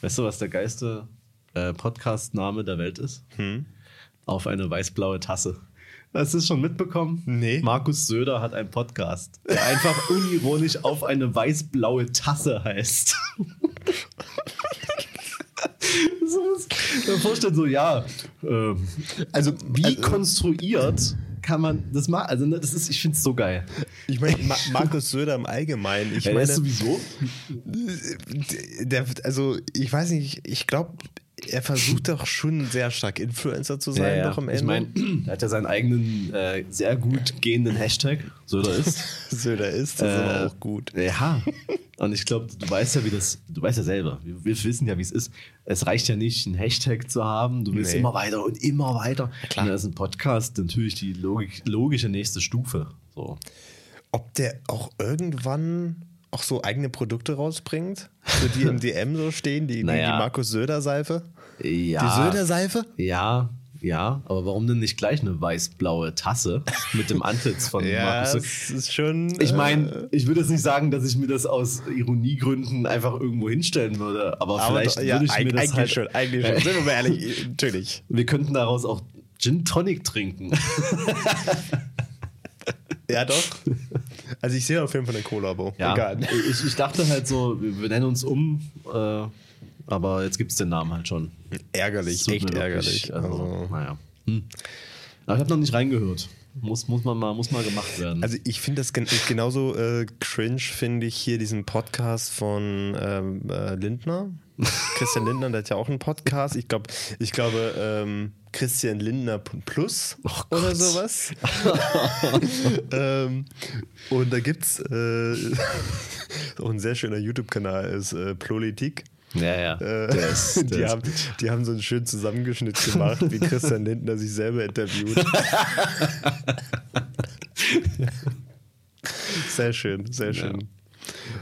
Weißt du, was der geilste äh, Podcast-Name der Welt ist? Hm? Auf eine weiß-blaue Tasse. Hast du es schon mitbekommen? Nee. Markus Söder hat einen Podcast, der einfach unironisch auf eine weiß-blaue Tasse heißt. so was, da vorstellt so, ja, ähm, Also, wie also- konstruiert kann man das machen? Also, ne, das ist, ich finde es so geil. Ich meine, Ma Markus Söder im Allgemeinen. Ich Ja, meine, sowieso. der, also ich weiß nicht, ich glaube, er versucht doch schon sehr stark Influencer zu sein, doch am Ende. Ich meine, er hat ja seinen eigenen äh, sehr gut gehenden Hashtag, Söder ist. Söder ist, das ist aber Äh, auch gut. Ja. Und ich glaube, du weißt ja, wie das, du weißt ja selber, wir, wir wissen ja, wie es ist. Es reicht ja nicht, einen Hashtag zu haben, du willst Nee. immer weiter und immer weiter. klar. Und da ist ein Podcast natürlich die logik, logische nächste Stufe. So. Ob der auch irgendwann auch so eigene Produkte rausbringt, so die im DM so stehen, die, die, Naja. die Markus Söder-Seife? Ja. Die Söder-Seife? Ja, ja, aber warum denn nicht gleich eine weiß-blaue Tasse mit dem Antlitz von Ja, Markus das ist schon. Ich äh, meine, ich würde jetzt nicht sagen, dass ich mir das aus Ironiegründen einfach irgendwo hinstellen würde, aber, aber vielleicht doch, ja, würde ich mir das eigentlich halt, schon, eigentlich schon. Sind wir mal ehrlich, natürlich. Wir könnten daraus auch Gin Tonic trinken. Ja, doch. Also ich sehe auf jeden Fall eine Kollabo. Egal. Ich, ich dachte halt so, wir, wir nennen uns um, äh, aber jetzt gibt es den Namen halt schon. Ärgerlich, echt ärgerlich. wirklich, Also, Also, naja. Hm. Aber ich habe noch nicht reingehört. Muss, muss, man mal, muss mal gemacht werden. also ich finde das gen genauso äh, cringe, finde ich hier diesen Podcast von ähm, äh, Lindner. Christian Lindner, der hat ja auch einen Podcast. Ich glaube, ich glaube, ähm, Christian Lindner Plus oder sowas. ähm, und da gibt's äh, auch ein sehr schöner YouTube-Kanal, ist äh, Politik. Ja, ja. Äh, ist- der die, haben, die haben so einen schönen Zusammengeschnitt gemacht, wie Christian Lindner sich selber interviewt. sehr schön, sehr schön.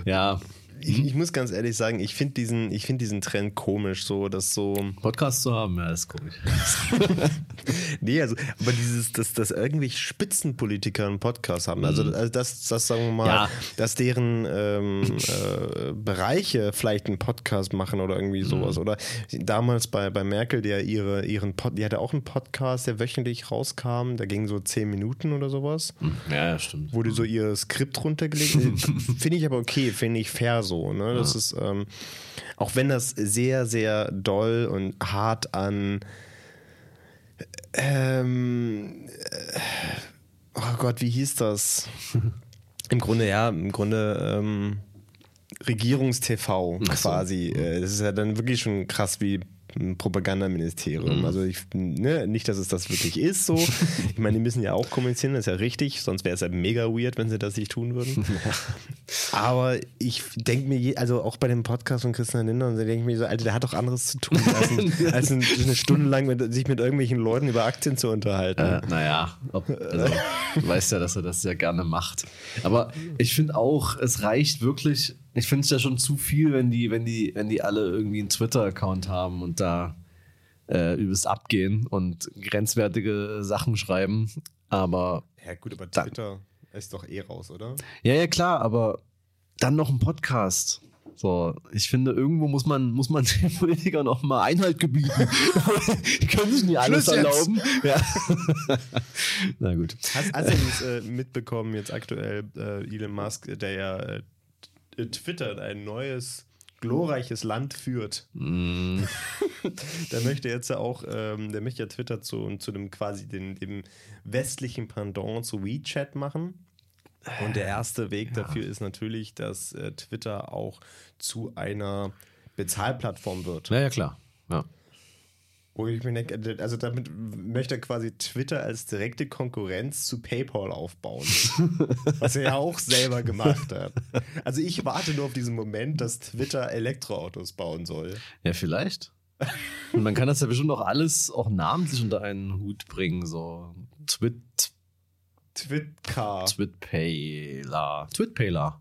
ja, Ich, ich muss ganz ehrlich sagen, ich finde diesen, ich find diesen Trend komisch, so dass so. Podcast zu haben, ja, ist komisch. Nee, also, aber dieses, dass, dass irgendwelche Spitzenpolitiker einen Podcast haben, also, also das, das sagen wir mal, Ja. dass deren ähm, äh, Bereiche vielleicht einen Podcast machen oder irgendwie sowas. Oder damals bei, bei Merkel, der ihre, ihren Pod, die hatte auch einen Podcast, der wöchentlich rauskam, der ging so zehn Minuten oder sowas. Ja, ja, stimmt. die so ihr Skript runtergelegt Finde ich aber okay, finde ich fair so. Ne? Das ist, ähm, auch wenn das sehr, sehr doll und hart an ähm, äh, oh Gott, wie hieß das? Im Grunde, ja, im Grunde ähm, Regierungstv quasi. Äh, Das ist ja dann wirklich schon krass wie Propagandaministerium. Also ich, ne, nicht, dass es das wirklich ist so. Ich meine, die müssen ja auch kommunizieren, das ist ja richtig, sonst wäre es ja mega weird, wenn sie das nicht tun würden. Aber ich denke mir, je, also auch bei dem Podcast von Christian Lindner, da denke ich mir so, Alter, der hat doch anderes zu tun, als, ein, als ein, eine Stunde lang mit, sich mit irgendwelchen Leuten über Aktien zu unterhalten. Äh, naja, ob, also, du weißt ja, dass er das sehr gerne macht. Aber ich finde auch, es reicht wirklich, ich finde es ja schon zu viel, wenn die, wenn die, wenn die alle irgendwie einen Twitter-Account haben und da äh, übelst abgehen und grenzwertige Sachen schreiben. Aber Ja, gut, aber Dann- Twitter ist doch eh raus, oder? ja, ja, klar, aber dann noch ein Podcast. So, ich finde, irgendwo muss man, muss man den Politikern noch mal Einhalt gebieten. die können sich nicht alles Schluss erlauben. Ja. Na gut. Hast, hast du das äh, mitbekommen, jetzt aktuell äh, Elon Musk, der ja Twitter ein neues glorreiches Land führt. Mm. der möchte jetzt ja auch, ähm, der möchte ja Twitter zu, zu dem quasi den, dem westlichen Pendant zu WeChat machen. Und der erste Weg dafür ist natürlich, dass äh, Twitter auch zu einer Bezahlplattform wird. Ja, ja, klar. Ja. Wo ich mir denke, also damit möchte er quasi Twitter als direkte Konkurrenz zu PayPal aufbauen. was er ja auch selber gemacht hat. Also ich warte nur auf diesen Moment, dass Twitter Elektroautos bauen soll. Ja, vielleicht. Und man kann das ja bestimmt auch alles auch namentlich unter einen Hut bringen. So Twit, Twitcar. Twitpayler. Twitpayler.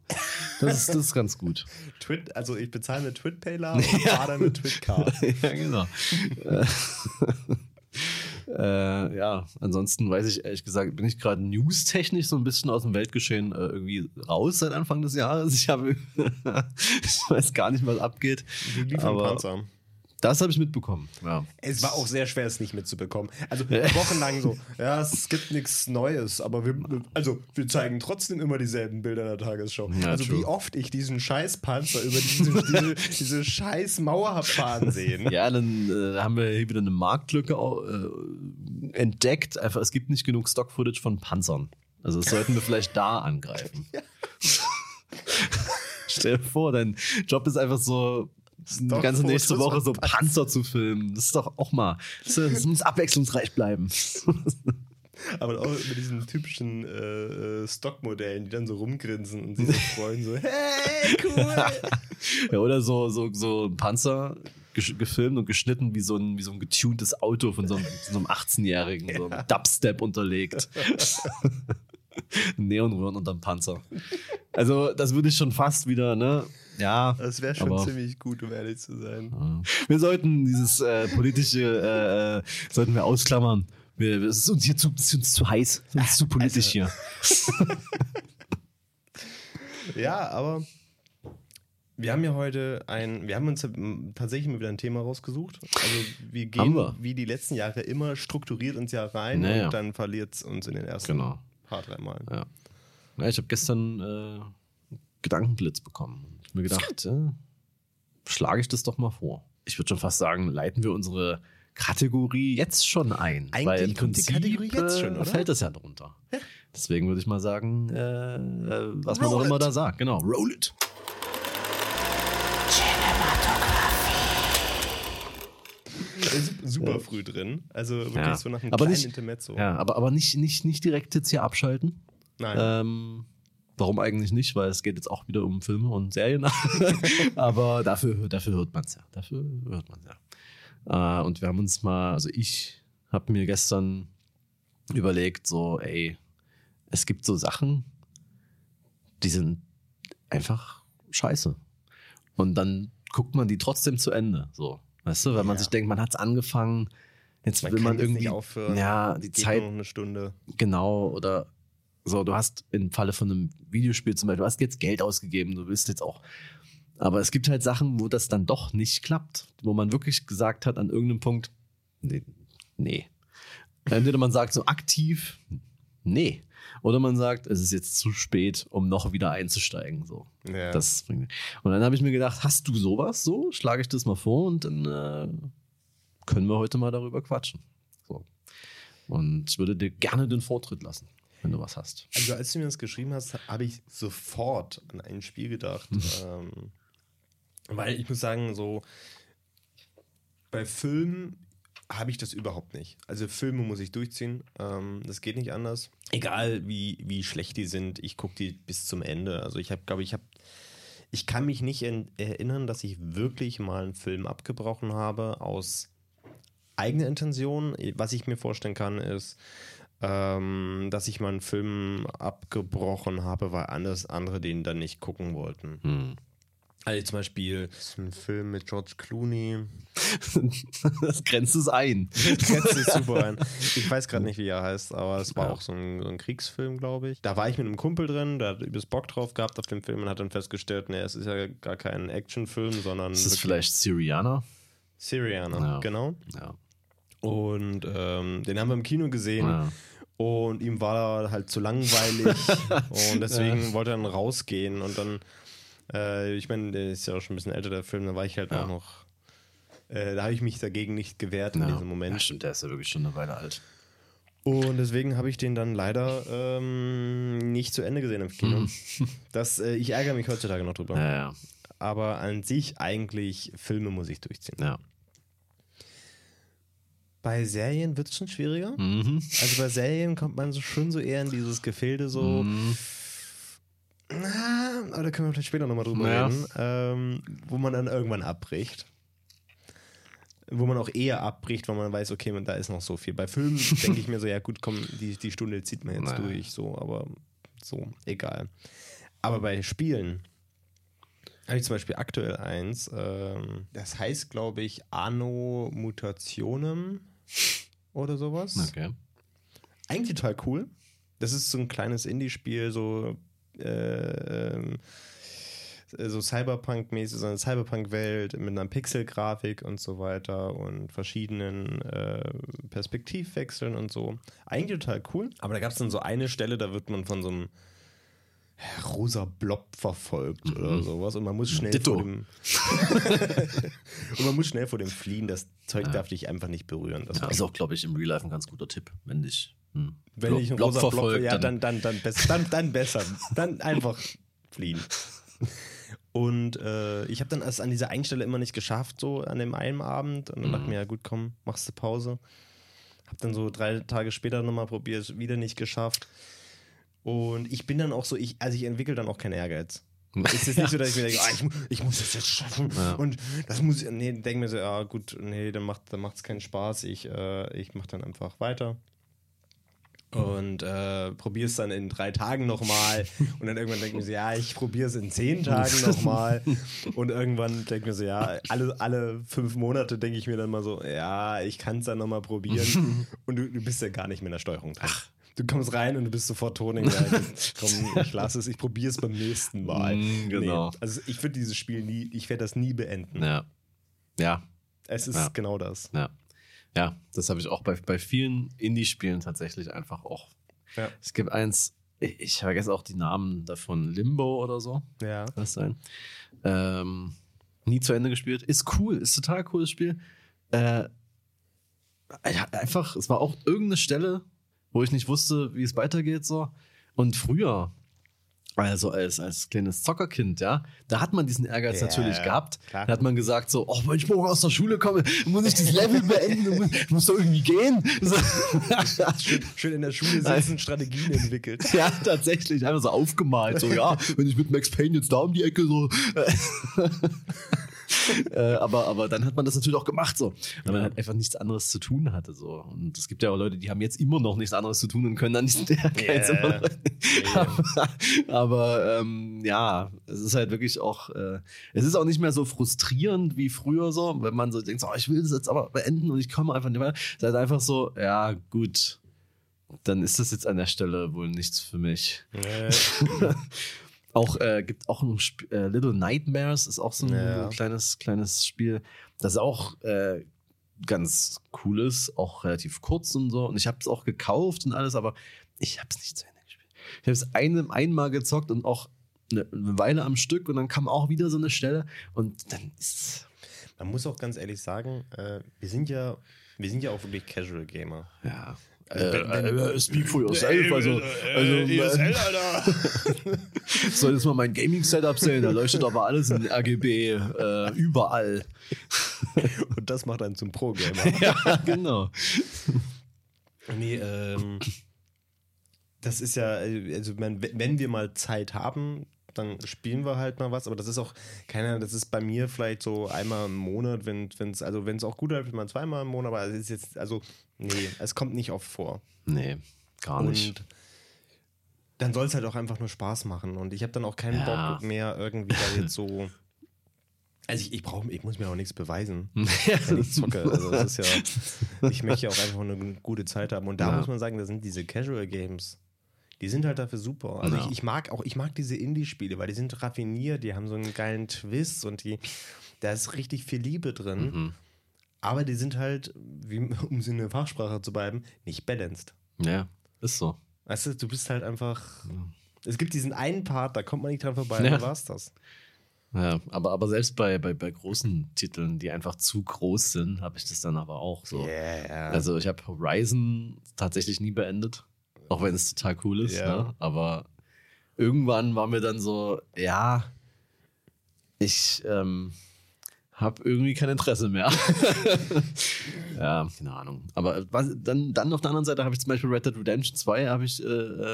Das ist, das ist ganz gut. Twit, also ich bezahle mit Twitpayler und fahre dann mit Twitcar. ja, genau. Äh, ja, ansonsten weiß ich ehrlich gesagt, bin ich gerade newstechnisch so ein bisschen aus dem Weltgeschehen äh, irgendwie raus seit Anfang des Jahres. Ich habe, ich weiß gar nicht, was abgeht. Die liefern Aber Panzer. Das habe ich mitbekommen. Ja. Es war auch sehr schwer, es nicht mitzubekommen. Also wochenlang so, ja, es gibt nichts Neues, aber wir, also, wir zeigen trotzdem immer dieselben Bilder der Tagesschau. Ja, also true. wie oft ich diesen scheiß Panzer über diese, diese, diese scheiß Mauer hab fahren sehen. Ja, dann äh, haben wir hier wieder eine Marktlücke äh, entdeckt. Einfach, es gibt nicht genug Stock-Footage von Panzern. Also das sollten wir vielleicht da angreifen. Stell dir vor, dein Job ist einfach so die ganze nächste Woche so Panzer zu filmen. Das ist doch auch mal. Das, das muss abwechslungsreich bleiben. Aber auch mit diesen typischen äh, äh, Stockmodellen, die dann so rumgrinsen und sich so freuen, so, hey, cool. Ja, oder so, so, so ein Panzer gefilmt und geschnitten wie so ein, wie so ein getuntes Auto von so einem, so einem 18-Jährigen, so ein Dubstep unterlegt. Neonröhren unterm Panzer. Also, das würde ich schon fast wieder, ne? Ja. Das wäre schon ziemlich gut, um ehrlich zu sein. Ja. Wir sollten dieses äh, politische, äh, äh, sollten wir ausklammern. Wir, es ist uns hier zu, ist uns zu heiß, es ist uns zu politisch hier. Ja, aber wir haben ja heute ein, wir haben uns tatsächlich mal wieder ein Thema rausgesucht. Also wir gehen wir. wie die letzten Jahre immer strukturiert ins Jahr rein Naja. und dann verliert es uns in den ersten Genau. paar, drei Mal. Ja. ja ich habe gestern äh, Gedankenblitz bekommen. Ich hab mir gedacht, äh, schlage ich das doch mal vor. Ich würde schon fast sagen, leiten wir unsere Kategorie jetzt schon ein. Eigentlich weil im kommt die Prinzip Kategorie jetzt schon, äh, oder? fällt das ja drunter. Deswegen würde ich mal sagen, äh, äh, was man Roll auch immer da sagt. Genau, roll it. Ist Super früh drin. Also wirklich Ja. so nach einem Aber kleinen nicht- Intermezzo. Ja, aber, aber nicht, nicht, nicht direkt jetzt hier abschalten. Nein. Ähm, warum eigentlich nicht? Weil es geht jetzt auch wieder um Filme und Serien. Aber dafür, dafür hört man es ja. Dafür hört man es ja. Äh, und wir haben uns mal, also ich habe mir gestern überlegt, so, ey, es gibt so Sachen, die sind einfach scheiße. Und dann guckt man die trotzdem zu Ende. So. Weißt du, weil man Ja. sich denkt, man hat es angefangen, jetzt man will man irgendwie aufhören. Ja, die Zeit eine Stunde. Genau, oder so, du hast im Falle von einem Videospiel zum Beispiel, du hast jetzt Geld ausgegeben, du willst jetzt auch. Aber es gibt halt Sachen, wo das dann doch nicht klappt, wo man wirklich gesagt hat an irgendeinem Punkt, nee, nee. Entweder man sagt so aktiv, nee. Oder man sagt, es ist jetzt zu spät, um noch wieder einzusteigen. So. Ja. Das bringt- und dann habe ich mir gedacht, hast du sowas so? Schlage ich das mal vor und dann äh, können wir heute mal darüber quatschen. So. Und ich würde dir gerne den Vortritt lassen, wenn du was hast. Also als du mir das geschrieben hast, habe ich sofort an ein Spiel gedacht. ähm, weil ich muss sagen, so bei Filmen habe ich das überhaupt nicht. Also Filme muss ich durchziehen. Ähm, das geht nicht anders. Egal wie, wie schlecht die sind, ich gucke die bis zum Ende. Also ich habe, glaube ich, habe ich kann mich nicht erinnern, dass ich wirklich mal einen Film abgebrochen habe aus eigener Intention. Was ich mir vorstellen kann, ist, ähm, dass ich mal einen Film abgebrochen habe, weil alles andere den dann nicht gucken wollten. Hm. Also zum Beispiel das ist ein Film mit George Clooney. das grenzt es ein. Grenzt sich super ein. Ich weiß gerade nicht, wie er heißt, aber es war Ja. auch so ein, so ein Kriegsfilm, glaube ich. Da war ich mit einem Kumpel drin, der hat übelst Bock drauf gehabt auf den Film und hat dann festgestellt, nee, es ist ja gar kein Actionfilm, sondern Ist das wirklich vielleicht Syrianer? Syrianer, Ja. genau. Ja. Und ähm, den haben wir im Kino gesehen. Ja. Und ihm war halt zu langweilig und deswegen wollte er dann rausgehen und dann, äh, ich meine, der ist ja auch schon ein bisschen älter, der Film, da war ich halt Ja. auch noch, äh, da habe ich mich dagegen nicht gewehrt in Ja. diesem Moment. Ja, stimmt, der ist ja wirklich schon eine Weile alt. Und deswegen habe ich den dann leider ähm, nicht zu Ende gesehen im Kino. Das, äh, ich ärgere mich heutzutage noch drüber. Ja, ja, Aber an sich eigentlich Filme muss ich durchziehen. ja. Bei Serien wird es schon schwieriger. Mhm. Also bei Serien kommt man so schon so eher in dieses Gefilde so. Mhm. Ah, aber da können wir vielleicht später nochmal drüber Ja. reden, ähm, wo man dann irgendwann abbricht. Wo man auch eher abbricht, weil man weiß, okay, da ist noch so viel. Bei Filmen denke ich mir so, ja gut, komm, die, die Stunde zieht man jetzt Naja. durch, so, aber so, egal. Aber bei Spielen habe ich zum Beispiel aktuell eins, ähm, das heißt, glaube ich, Anno Mutationem oder sowas. Okay. Eigentlich total cool. Das ist so ein kleines Indie-Spiel, so, äh, ähm, so Cyberpunk-mäßig, so eine Cyberpunk-Welt mit einer Pixel-Grafik und so weiter und verschiedenen äh, Perspektivwechseln und so. Eigentlich total cool. Aber da gab es dann so eine Stelle, da wird man von so einem rosa Blob verfolgt oder sowas und man muss schnell Ditto. vor dem und man muss schnell vor dem fliehen. Das Zeug darf dich einfach nicht berühren. Das Ja, ist auch, glaube ich, im Real Life ein ganz guter Tipp, wenn dich hm, Wenn Blob- ich einen Blob rosa Blob, verfolgt, ja, dann, dann, dann, bess- dann, dann besser. Dann einfach fliehen. Und äh, ich habe dann es an dieser einen Stelle immer nicht geschafft, so an dem einen Abend. Und dann dachte ich mir, ja gut, komm, machst du Pause. Hab dann so drei Tage später nochmal probiert, wieder nicht geschafft. Und ich bin dann auch so, ich, also ich entwickle dann auch keinen Ehrgeiz. Es ist nicht so, dass ich mir denke, ah, ich, ich muss das jetzt schaffen. Und das muss, nee, denke mir so, ja gut, nee, dann macht dann macht's keinen Spaß, ich, äh, ich mache dann einfach weiter. Und äh, probiere es dann in drei Tagen nochmal. Und dann irgendwann denke ich mir so, ja, ich probiere es in zehn Tagen nochmal. Und irgendwann denke ich mir so, ja, alle, alle fünf Monate denke ich mir dann mal so, ja, ich kann es dann nochmal probieren. Und du, du bist ja gar nicht mehr in der Steuerung drin. Du kommst rein und du bist sofort Toning. Komm, ich lasse es, ich probiere es beim nächsten Mal. Mm, genau. Nee, also ich würde dieses Spiel nie, ich werde das nie beenden. Ja. Ja, Es ist Ja. genau das. ja. Ja, das habe ich auch bei, bei vielen Indie-Spielen tatsächlich einfach auch. Ja. Es gibt eins, ich, ich vergesse auch die Namen davon, Limbo oder so. Ja. Kann das sein? Ähm, nie zu Ende gespielt. Ist cool, ist total cooles Spiel. Äh, einfach, es war auch irgendeine Stelle, wo ich nicht wusste, wie es weitergeht, so. Und früher, also als, als kleines Zockerkind, ja, da hat man diesen Ehrgeiz Ja, natürlich gehabt. klar. Da hat man gesagt so, oh, wenn ich morgen aus der Schule komme, muss ich das Level beenden, muss, muss doch irgendwie gehen. So. Schön, schön in der Schule sitzen, Strategien entwickelt. Ja, tatsächlich, einfach so aufgemalt. So, ja, wenn ich mit Max Payne jetzt da um die Ecke so. Äh, aber, aber dann hat man das natürlich auch gemacht, so. Weil man halt einfach nichts anderes zu tun hatte. So. Und es gibt ja auch Leute, die haben jetzt immer noch nichts anderes zu tun und können dann nicht der Yeah. noch- aber, aber ähm, ja, es ist halt wirklich auch, äh, es ist auch nicht mehr so frustrierend wie früher so, wenn man so denkt, so, ich will das jetzt aber beenden und ich komme einfach nicht weiter. Es ist halt einfach so, ja, gut. Dann ist das jetzt an der Stelle wohl nichts für mich. Äh, Auch äh, gibt auch ein Sp äh, Little Nightmares ist auch so ein Ja. kleines kleines Spiel, das auch äh, ganz cool ist, auch relativ kurz und so. Und ich habe es auch gekauft und alles, aber ich habe es nicht zu Ende gespielt. Ich habe es einem einmal gezockt und auch eine, eine Weile am Stück und dann kam auch wieder so eine Stelle und dann ist man muss auch ganz ehrlich sagen, äh, wir sind ja, wir sind ja auch wirklich Casual Gamer. ja. Wenn- wenn- äh, speak for yourself. Also, also äh, Alter. soll jetzt mal mein Gaming-Setup sehen. Da leuchtet aber alles in RGB äh, überall. Und das macht einen zum Pro-Gamer. ja, genau. Nee, ähm, das ist ja, also wenn wir mal Zeit haben, dann spielen wir halt mal was, aber das ist auch, keiner, das ist bei mir vielleicht so einmal im Monat, wenn es, also wenn es auch gut läuft, mal zweimal im Monat, aber es ist jetzt, also, nee, es kommt nicht oft vor. Nee, gar nicht. Und dann soll es halt auch einfach nur Spaß machen. Und ich habe dann auch keinen Ja. Bock mehr irgendwie da jetzt so. Also ich, ich brauche, ich muss mir auch nichts beweisen, wenn ich zocke. Also das ist ja, ich möchte ja auch einfach eine gute Zeit haben. Und da Ja. muss man sagen, da sind diese Casual Games, die sind halt dafür super. Also Ja. ich, ich mag auch, ich mag diese Indie-Spiele, weil die sind raffiniert, die haben so einen geilen Twist und die, da ist richtig viel Liebe drin. Mhm. Aber die sind halt, wie, um sie in der Fachsprache zu bleiben, nicht balanced. ja, ist so. Weißt du, du bist halt einfach. Es gibt diesen einen Part, da kommt man nicht dran vorbei, Ja. dann war's das. Ja, aber, aber selbst bei, bei, bei großen Titeln, die einfach zu groß sind, habe ich das dann aber auch so. Yeah. Also ich habe Horizon tatsächlich nie beendet, auch wenn es total cool ist. Ja. Ne? Aber irgendwann war mir dann so, ja, ich ähm, habe irgendwie kein Interesse mehr. ja, keine Ahnung. Aber was, dann, dann auf der anderen Seite habe ich zum Beispiel Red Dead Redemption 2, habe ich, äh,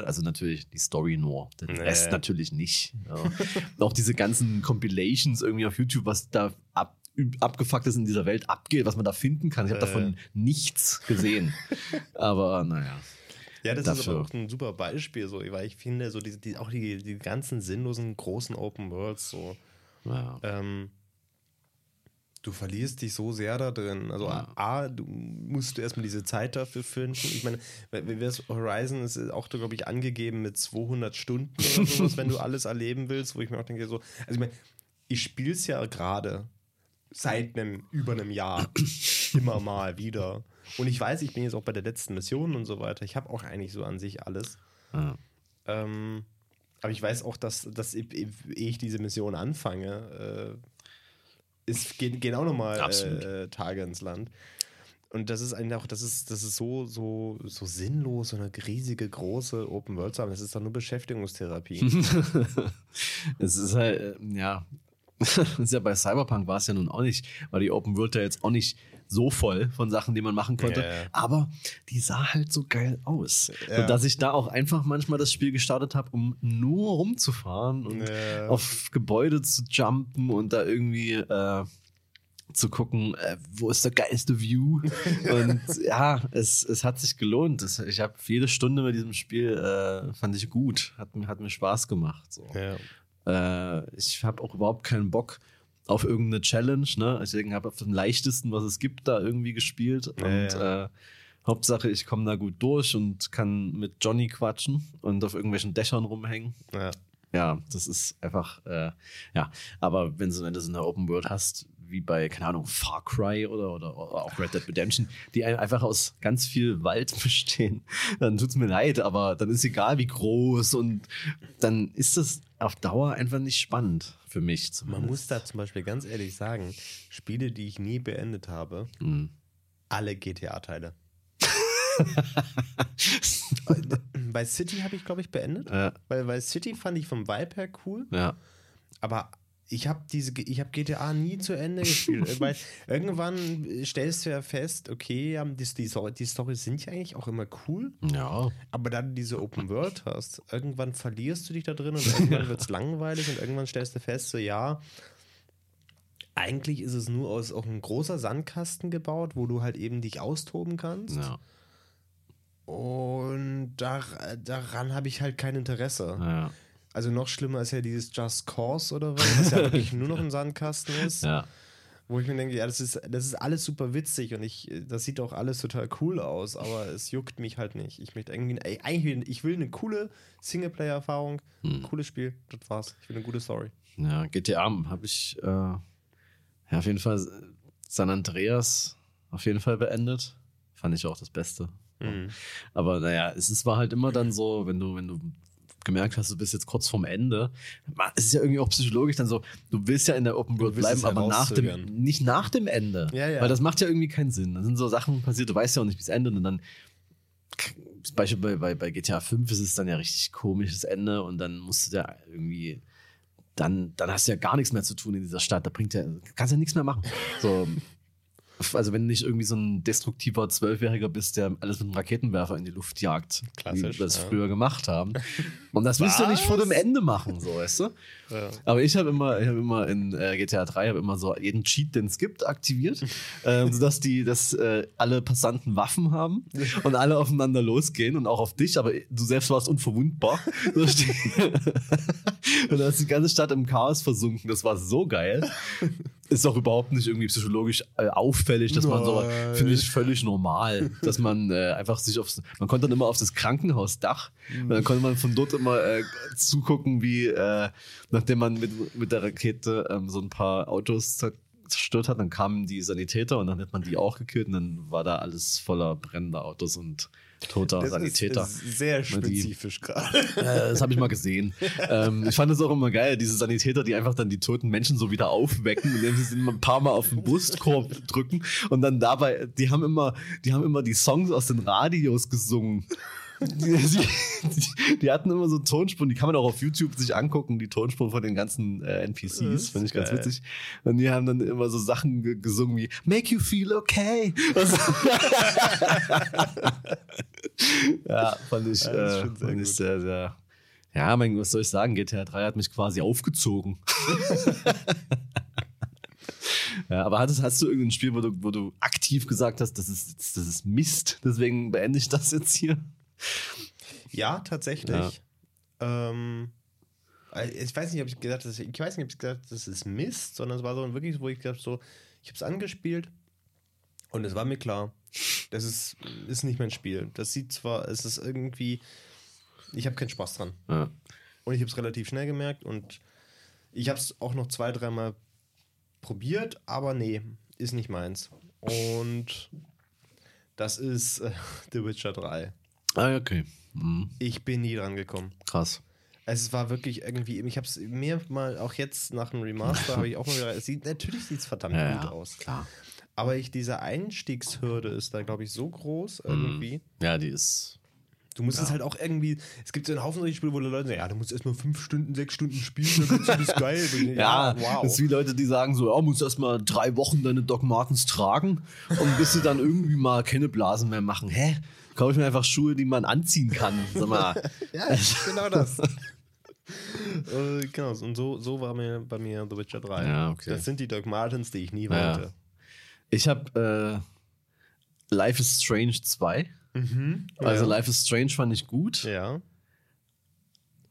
also natürlich die Story nur, den Nee. Rest natürlich nicht. Ja. auch diese ganzen Compilations irgendwie auf YouTube, was da ab, abgefucktes in dieser Welt abgeht, was man da finden kann. Ich habe Äh. davon nichts gesehen. Aber naja. Ja, das ist dafür. aber auch ein super Beispiel, so, weil ich finde, so diese, die, auch die, die ganzen sinnlosen großen Open Worlds, so, Ja. ähm, du verlierst dich so sehr da drin. Also Ja. A, du musst du erstmal diese Zeit dafür finden. Ich meine, Horizon ist auch, glaube ich, angegeben mit 200 Stunden oder sowas, wenn du alles erleben willst, wo ich mir auch denke, so, also ich meine, ich spiele es ja gerade seit einem, über einem Jahr immer mal wieder. Und ich weiß, ich bin jetzt auch bei der letzten Mission und so weiter. Ich habe auch eigentlich so an sich alles. Ja. Ähm, aber ich weiß auch, dass, dass ehe ehe ich diese Mission anfange, äh, ist, gehen, gehen auch nochmal Absolut. äh, Tage ins Land. Und das ist eigentlich auch, das ist, das ist so, so, so sinnlos, so eine riesige, große Open World zu haben. Das ist doch nur Beschäftigungstherapie. es ist halt, äh, ja, ist ja bei Cyberpunk war es ja nun auch nicht, war die Open World ja jetzt auch nicht so voll von Sachen, die man machen konnte. Ja, ja. Aber die sah halt so geil aus. Ja. Und dass ich da auch einfach manchmal das Spiel gestartet habe, um nur rumzufahren und auf Gebäude zu jumpen und da irgendwie äh, zu gucken, äh, wo ist der geilste View. und ja, es, es hat sich gelohnt. Es, ich habe jede Stunde mit diesem Spiel, äh, fand ich gut. Hat, mir- hat mir Spaß gemacht. So. ja. Äh, ich habe auch überhaupt keinen Bock auf irgendeine Challenge. Ne? Deswegen habe ich auf dem leichtesten, was es gibt, da irgendwie gespielt. Ja, und ja. Äh, Hauptsache, ich komme da gut durch und kann mit Johnny quatschen und auf irgendwelchen Dächern rumhängen. ja. Ja, das ist einfach, äh, ja. Aber wenn, du- wenn du so eine Open World hast, wie bei, keine Ahnung, Far Cry oder, oder, oder auch Red Dead Redemption, die ein- einfach aus ganz viel Wald bestehen, dann tut's mir leid, aber dann ist egal, wie groß und dann ist das auf Dauer einfach nicht spannend für mich. Man zumindest. muss da zum Beispiel ganz ehrlich sagen, Spiele, die ich nie beendet habe, Mhm. alle GTA-Teile. Bei City habe ich, glaube ich, beendet. Ja, Weil, weil City fand ich vom Vibe her cool, ja. aber ich habe diese, ich habe GTA nie zu Ende gespielt. weil irgendwann stellst du ja fest, okay, die, die, die Storys sind ja eigentlich auch immer cool, Ja. aber da du diese Open World hast, irgendwann verlierst du dich da drin und irgendwann wird es langweilig und irgendwann stellst du fest, so ja, eigentlich ist es nur aus auch ein großer Sandkasten gebaut, wo du halt eben dich austoben kannst. Ja. Und dar, daran habe ich halt kein Interesse. Ja. Also noch schlimmer ist ja dieses Just Cause oder was, was ja wirklich nur noch ein Sandkasten ist. ja. Wo ich mir denke, ja, das ist, das ist alles super witzig und ich, das sieht auch alles total cool aus, aber es juckt mich halt nicht. Ich möchte irgendwie, ey, eigentlich, ich will eine coole Singleplayer-Erfahrung, Hm. cooles Spiel, das war's. Ich will eine gute Story. Ja, GTA habe ich äh, ja, auf jeden Fall San Andreas auf jeden Fall beendet. Fand ich auch das Beste. Mhm. Aber naja, es ist, war halt immer dann so, wenn du, wenn du gemerkt hast, du bist jetzt kurz vorm Ende, es ist ja irgendwie auch psychologisch dann so, du willst ja in der Open World bleiben, aber nach dem, nicht nach dem Ende. Ja, ja. Weil das macht ja irgendwie keinen Sinn. Da sind so Sachen passiert, du weißt ja auch nicht, wie es endet und dann zum Beispiel bei, bei, bei GTA 5 ist es dann ja richtig komisches Ende und dann musst du da irgendwie, dann, dann hast du ja gar nichts mehr zu tun in dieser Stadt. Da bringt ja, kannst ja nichts mehr machen. So, also wenn du nicht irgendwie so ein destruktiver Zwölfjähriger bist, der alles mit einem Raketenwerfer in die Luft jagt, Klassisch, wie wir das ja. früher gemacht haben. Und das willst du nicht vor dem Ende machen, so, weißt du? Ja. Aber ich habe immer, ich habe immer in äh, GTA 3 habe immer so jeden Cheat, den es gibt, aktiviert, ähm, sodass die, dass äh, alle Passanten Waffen haben und alle aufeinander losgehen und auch auf dich, aber du selbst warst unverwundbar. Und da ist die ganze Stadt im Chaos versunken. Das war so geil. Ist auch überhaupt nicht irgendwie psychologisch äh, auffällig, dass man so, Nein. finde ich völlig normal, dass man äh, einfach sich aufs, man konnte dann immer auf das Krankenhausdach und dann konnte man von dort immer äh, zugucken, wie äh, nachdem man mit, mit der Rakete ähm, so ein paar Autos zer- zerstört hat, dann kamen die Sanitäter und dann hat man die auch gekillt und dann war da alles voller brennender Autos und toter Das Sanitäter. ist, sehr spezifisch gerade. Äh, das habe ich mal gesehen. ähm, ich fand es auch immer geil, diese Sanitäter, die einfach dann die toten Menschen so wieder aufwecken, indem sie sie ein paar Mal auf den Brustkorb drücken und dann dabei, die haben immer, die haben immer die Songs aus den Radios gesungen. Die, die, die hatten immer so Tonspuren, die kann man auch auf YouTube sich angucken, die Tonspuren von den ganzen äh, NPCs, finde ich ganz geil. witzig. Und die haben dann immer so Sachen ge gesungen wie Make you feel okay. Ja, fand ich, Ja, äh, fand ich sehr, sehr. Ja, mein, was soll ich sagen? GTA 3 hat mich quasi aufgezogen. ja, aber hattest, hast du irgendein Spiel, wo du, wo du aktiv gesagt hast, das ist, das ist Mist, deswegen beende ich das jetzt hier? Ja, tatsächlich. Ähm, äh, ich weiß nicht, ob ich gesagt habe, ich weiß nicht, ob ich gesagt habe, das ist Mist, sondern es war so wirklich, wo ich glaube so, Ich habe es angespielt und es war mir klar, das ist, ist nicht mein Spiel. Das sieht zwar, es ist irgendwie, ich habe keinen Spaß dran. Ja. Und ich habe es relativ schnell gemerkt und ich habe es auch noch zwei, dreimal probiert, aber nee, ist nicht meins. Und das ist äh, The Witcher 3. Ah, okay. Mhm. Ich bin nie dran gekommen. Krass. Es war wirklich irgendwie, ich habe es mir mal, auch jetzt nach dem Remaster, habe ich auch mal wieder, es sieht, natürlich sieht es verdammt Ja, gut ja, aus. klar. Aber ich, diese Einstiegshürde ist da, glaube ich, so groß Mhm. irgendwie. Ja, die ist. Du musst es halt auch irgendwie, es gibt so einen Haufen solche Spiele, wo die Leute sagen, ja, du musst erstmal fünf Stunden, sechs Stunden spielen, dann du das geil. Ja, das ist wie Leute, die sagen so, ja, musst erst mal drei Wochen deine Doc Martens tragen und bis sie dann irgendwie mal keine Blasen mehr machen. Hä? Kaufe ich mir einfach Schuhe, die man anziehen kann. Sag mal. Ja, genau das. äh, genau, und so, so war mir bei mir The Witcher 3. Ja, okay. Das sind die Doc Martens, die ich nie Ja. wollte. Ich habe äh, Life is Strange 2. Also Ja. Life is Strange fand ich gut. Ja.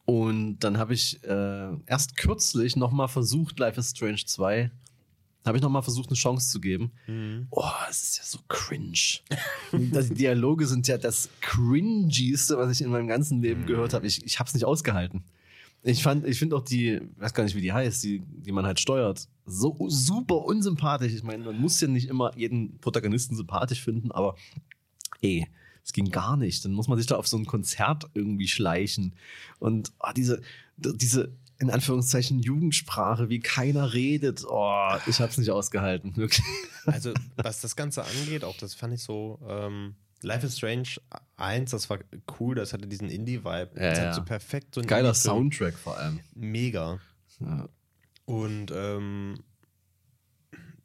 Und dann habe ich äh, erst kürzlich nochmal versucht, Life is Strange 2, habe ich nochmal versucht, eine Chance zu geben. Oh, es ist ja so cringe. die Dialoge sind ja das cringigste, was ich in meinem ganzen Leben gehört habe. Ich, ich habe es nicht ausgehalten. Ich fand, ich finde auch die, weiß gar nicht, wie die heißt, die, die man halt steuert, so super unsympathisch. Ich meine, man muss ja nicht immer jeden Protagonisten sympathisch finden, aber ey, es ging gar nicht. Dann muss man sich da auf so ein Konzert irgendwie schleichen. Und ah, diese, diese, in Anführungszeichen, Jugendsprache, wie keiner redet. Oh, ich hab's nicht ausgehalten, wirklich. Also, was das Ganze angeht, auch das fand ich so, ähm, Life is Strange 1, das war cool, das hatte diesen Indie-Vibe. Ja, das ja. hat so perfekt so ein Geiler. Soundtrack vor allem. Mega. Ja. Und ähm,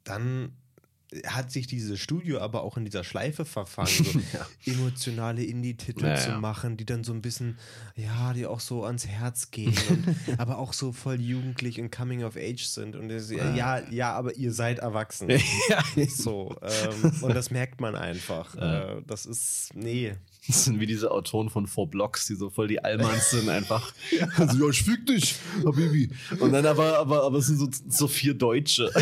dann hat sich dieses Studio aber auch in dieser Schleife verfangen, so emotionale Indie-Titel Ja, zu ja. machen, die dann so ein bisschen, ja, die auch so ans Herz gehen, und, aber auch so voll jugendlich und coming of age sind. Und das, ja, ja, ja, aber ihr seid erwachsen. ja. So, ähm, und das merkt man einfach. Äh, das ist, nee. Das sind wie diese Autoren von Four Blocks, die so voll die Allmanns sind, einfach. Also, ja, ich fick dich, Habibi. Und dann aber, aber, aber es sind so, so vier Deutsche.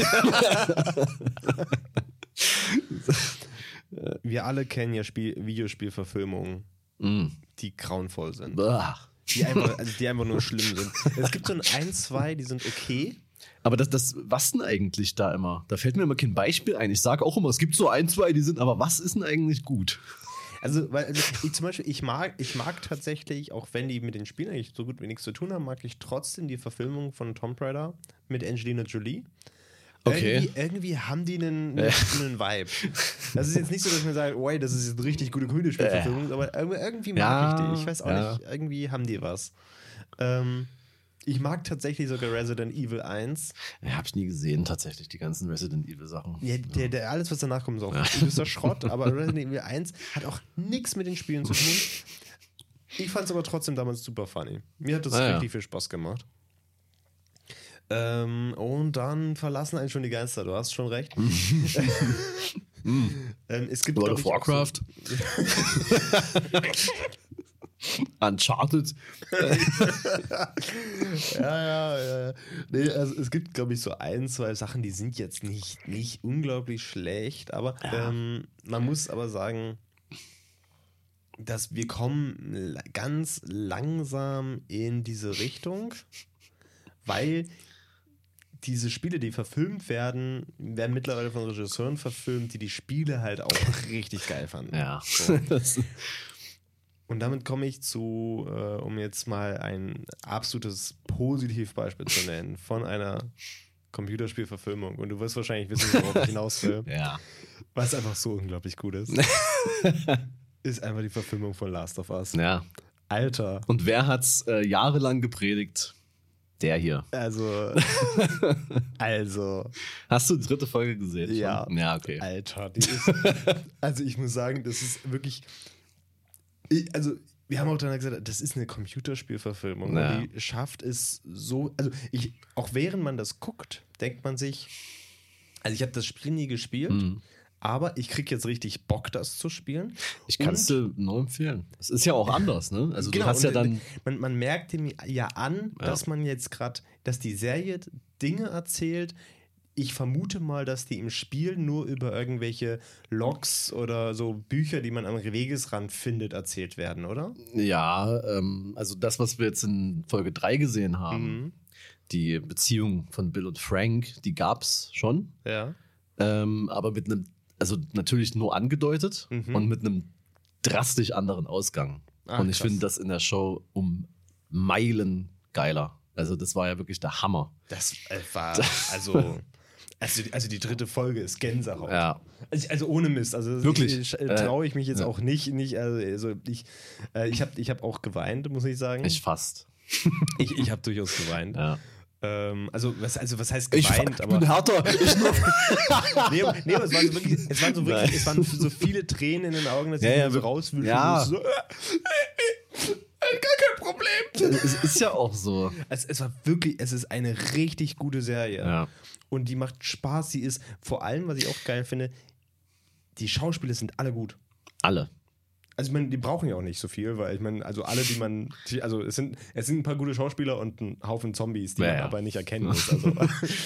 Wir alle kennen ja Spiel Videospielverfilmungen, Mm. die grauenvoll sind. Bah. Die einfach, also die einfach nur schlimm sind. Es gibt so ein, ein, zwei, die sind okay. Aber das, das, was denn eigentlich da immer? Da fällt mir immer kein Beispiel ein. Ich sage auch immer, es gibt so ein, zwei, die sind, aber was ist denn eigentlich gut? Also, weil also ich zum Beispiel, ich mag, ich mag tatsächlich, auch wenn die mit den Spielen eigentlich so gut wie nichts zu tun haben, mag ich trotzdem die Verfilmung von Tomb Raider mit Angelina Jolie. Okay. Irgendwie, irgendwie haben die einen, einen, einen Vibe. Das ist jetzt nicht so, dass ich mir sage, wow, das ist jetzt eine richtig gute grüne Spielverfilmung, aber irgendwie, irgendwie mag Ja, ich die. Ich weiß auch ja. nicht, irgendwie haben die was. Ähm, ich mag tatsächlich sogar Resident Evil 1. Ja, hab ich nie gesehen, tatsächlich, die ganzen Resident Evil Sachen. Ja, der, der, alles, was danach kommt, ist auch übelster Schrott, aber Resident Evil 1 hat auch nichts mit den Spielen zu tun. Ich fand es aber trotzdem damals super funny. Mir hat das Ah, ja. richtig viel Spaß gemacht. Ähm, und dann verlassen einen schon die Geister, du hast schon recht. ähm, es gibt, World of Warcraft. Uncharted. Ja, ja, ja. Nee, also es gibt, glaube ich, so ein, zwei Sachen, die sind jetzt nicht, nicht unglaublich schlecht, aber ähm, man muss aber sagen, dass wir kommen ganz langsam in diese Richtung, weil diese Spiele, die verfilmt werden, werden mittlerweile von Regisseuren verfilmt, die die Spiele halt auch richtig geil fanden. Ja. So. Und damit komme ich zu, äh, um jetzt mal ein absolutes Positivbeispiel zu nennen, von einer Computerspielverfilmung. Und du wirst wahrscheinlich wissen, worauf ich hinaus will. ja. Was einfach so unglaublich gut ist. ist einfach die Verfilmung von Last of Us. ja. Alter. Und wer hat's äh, jahrelang gepredigt? Der hier. Also, also, Hast du die dritte Folge gesehen? schon? Ja. Ja, okay. Alter. Die ist, also ich muss sagen, das ist wirklich, ich, also wir haben auch dann gesagt, das ist eine Computerspielverfilmung. Ja. Die schafft es so, also ich, auch während man das guckt, denkt man sich, also ich habe das Spiel nie gespielt, Mhm. aber ich kriege jetzt richtig Bock, das zu spielen. Ich kann es dir nur empfehlen. Es ist ja auch anders, ne? Also Genau, du hast ja dann. Man, man merkt ihm ja an, Ja. dass man jetzt gerade, dass die Serie Dinge erzählt, ich vermute mal, dass die im Spiel nur über irgendwelche Logs oder so Bücher, die man am Wegesrand findet, erzählt werden, oder? Ja, ähm, also das, was wir jetzt in Folge 3 gesehen haben, Mhm. die Beziehung von Bill und Frank, die gab es schon. Ja. Ähm, aber mit einem, also natürlich nur angedeutet Mhm. und mit einem drastisch anderen Ausgang. Ah, und ich krass. finde das in der Show um Meilen geiler. Also das war ja wirklich der Hammer. Das äh, war, also, also, also die dritte Folge ist Gänsehaut. Ja. Also, also ohne Mist. Also Wirklich? ich, äh, Äh, traue ich mich jetzt ja. auch nicht. nicht also, also ich äh, ich habe ich hab auch geweint, muss ich sagen. Ich fast. ich, ich habe durchaus geweint. Ja. Ähm, also, was, also was heißt geweint? ich aber bin härter. Ich nur nee, aber- nee, aber es waren so wirklich, es waren so, wirklich, Nein. es waren so viele Tränen in den Augen, dass Ja, ich ja, so rauswünsche. ja. So, äh, äh, äh, gar kein Problem. es ist ja auch so. Es, es war wirklich, es ist eine richtig gute Serie. Ja. Und die macht Spaß. Sie ist vor allem, was ich auch geil finde, die Schauspieler sind alle gut. Alle. Also ich meine, die brauchen ja auch nicht so viel, weil ich meine, also alle, die man, also es sind, es sind ein paar gute Schauspieler und ein Haufen Zombies, die Ja, man ja. aber nicht erkennen muss. Also,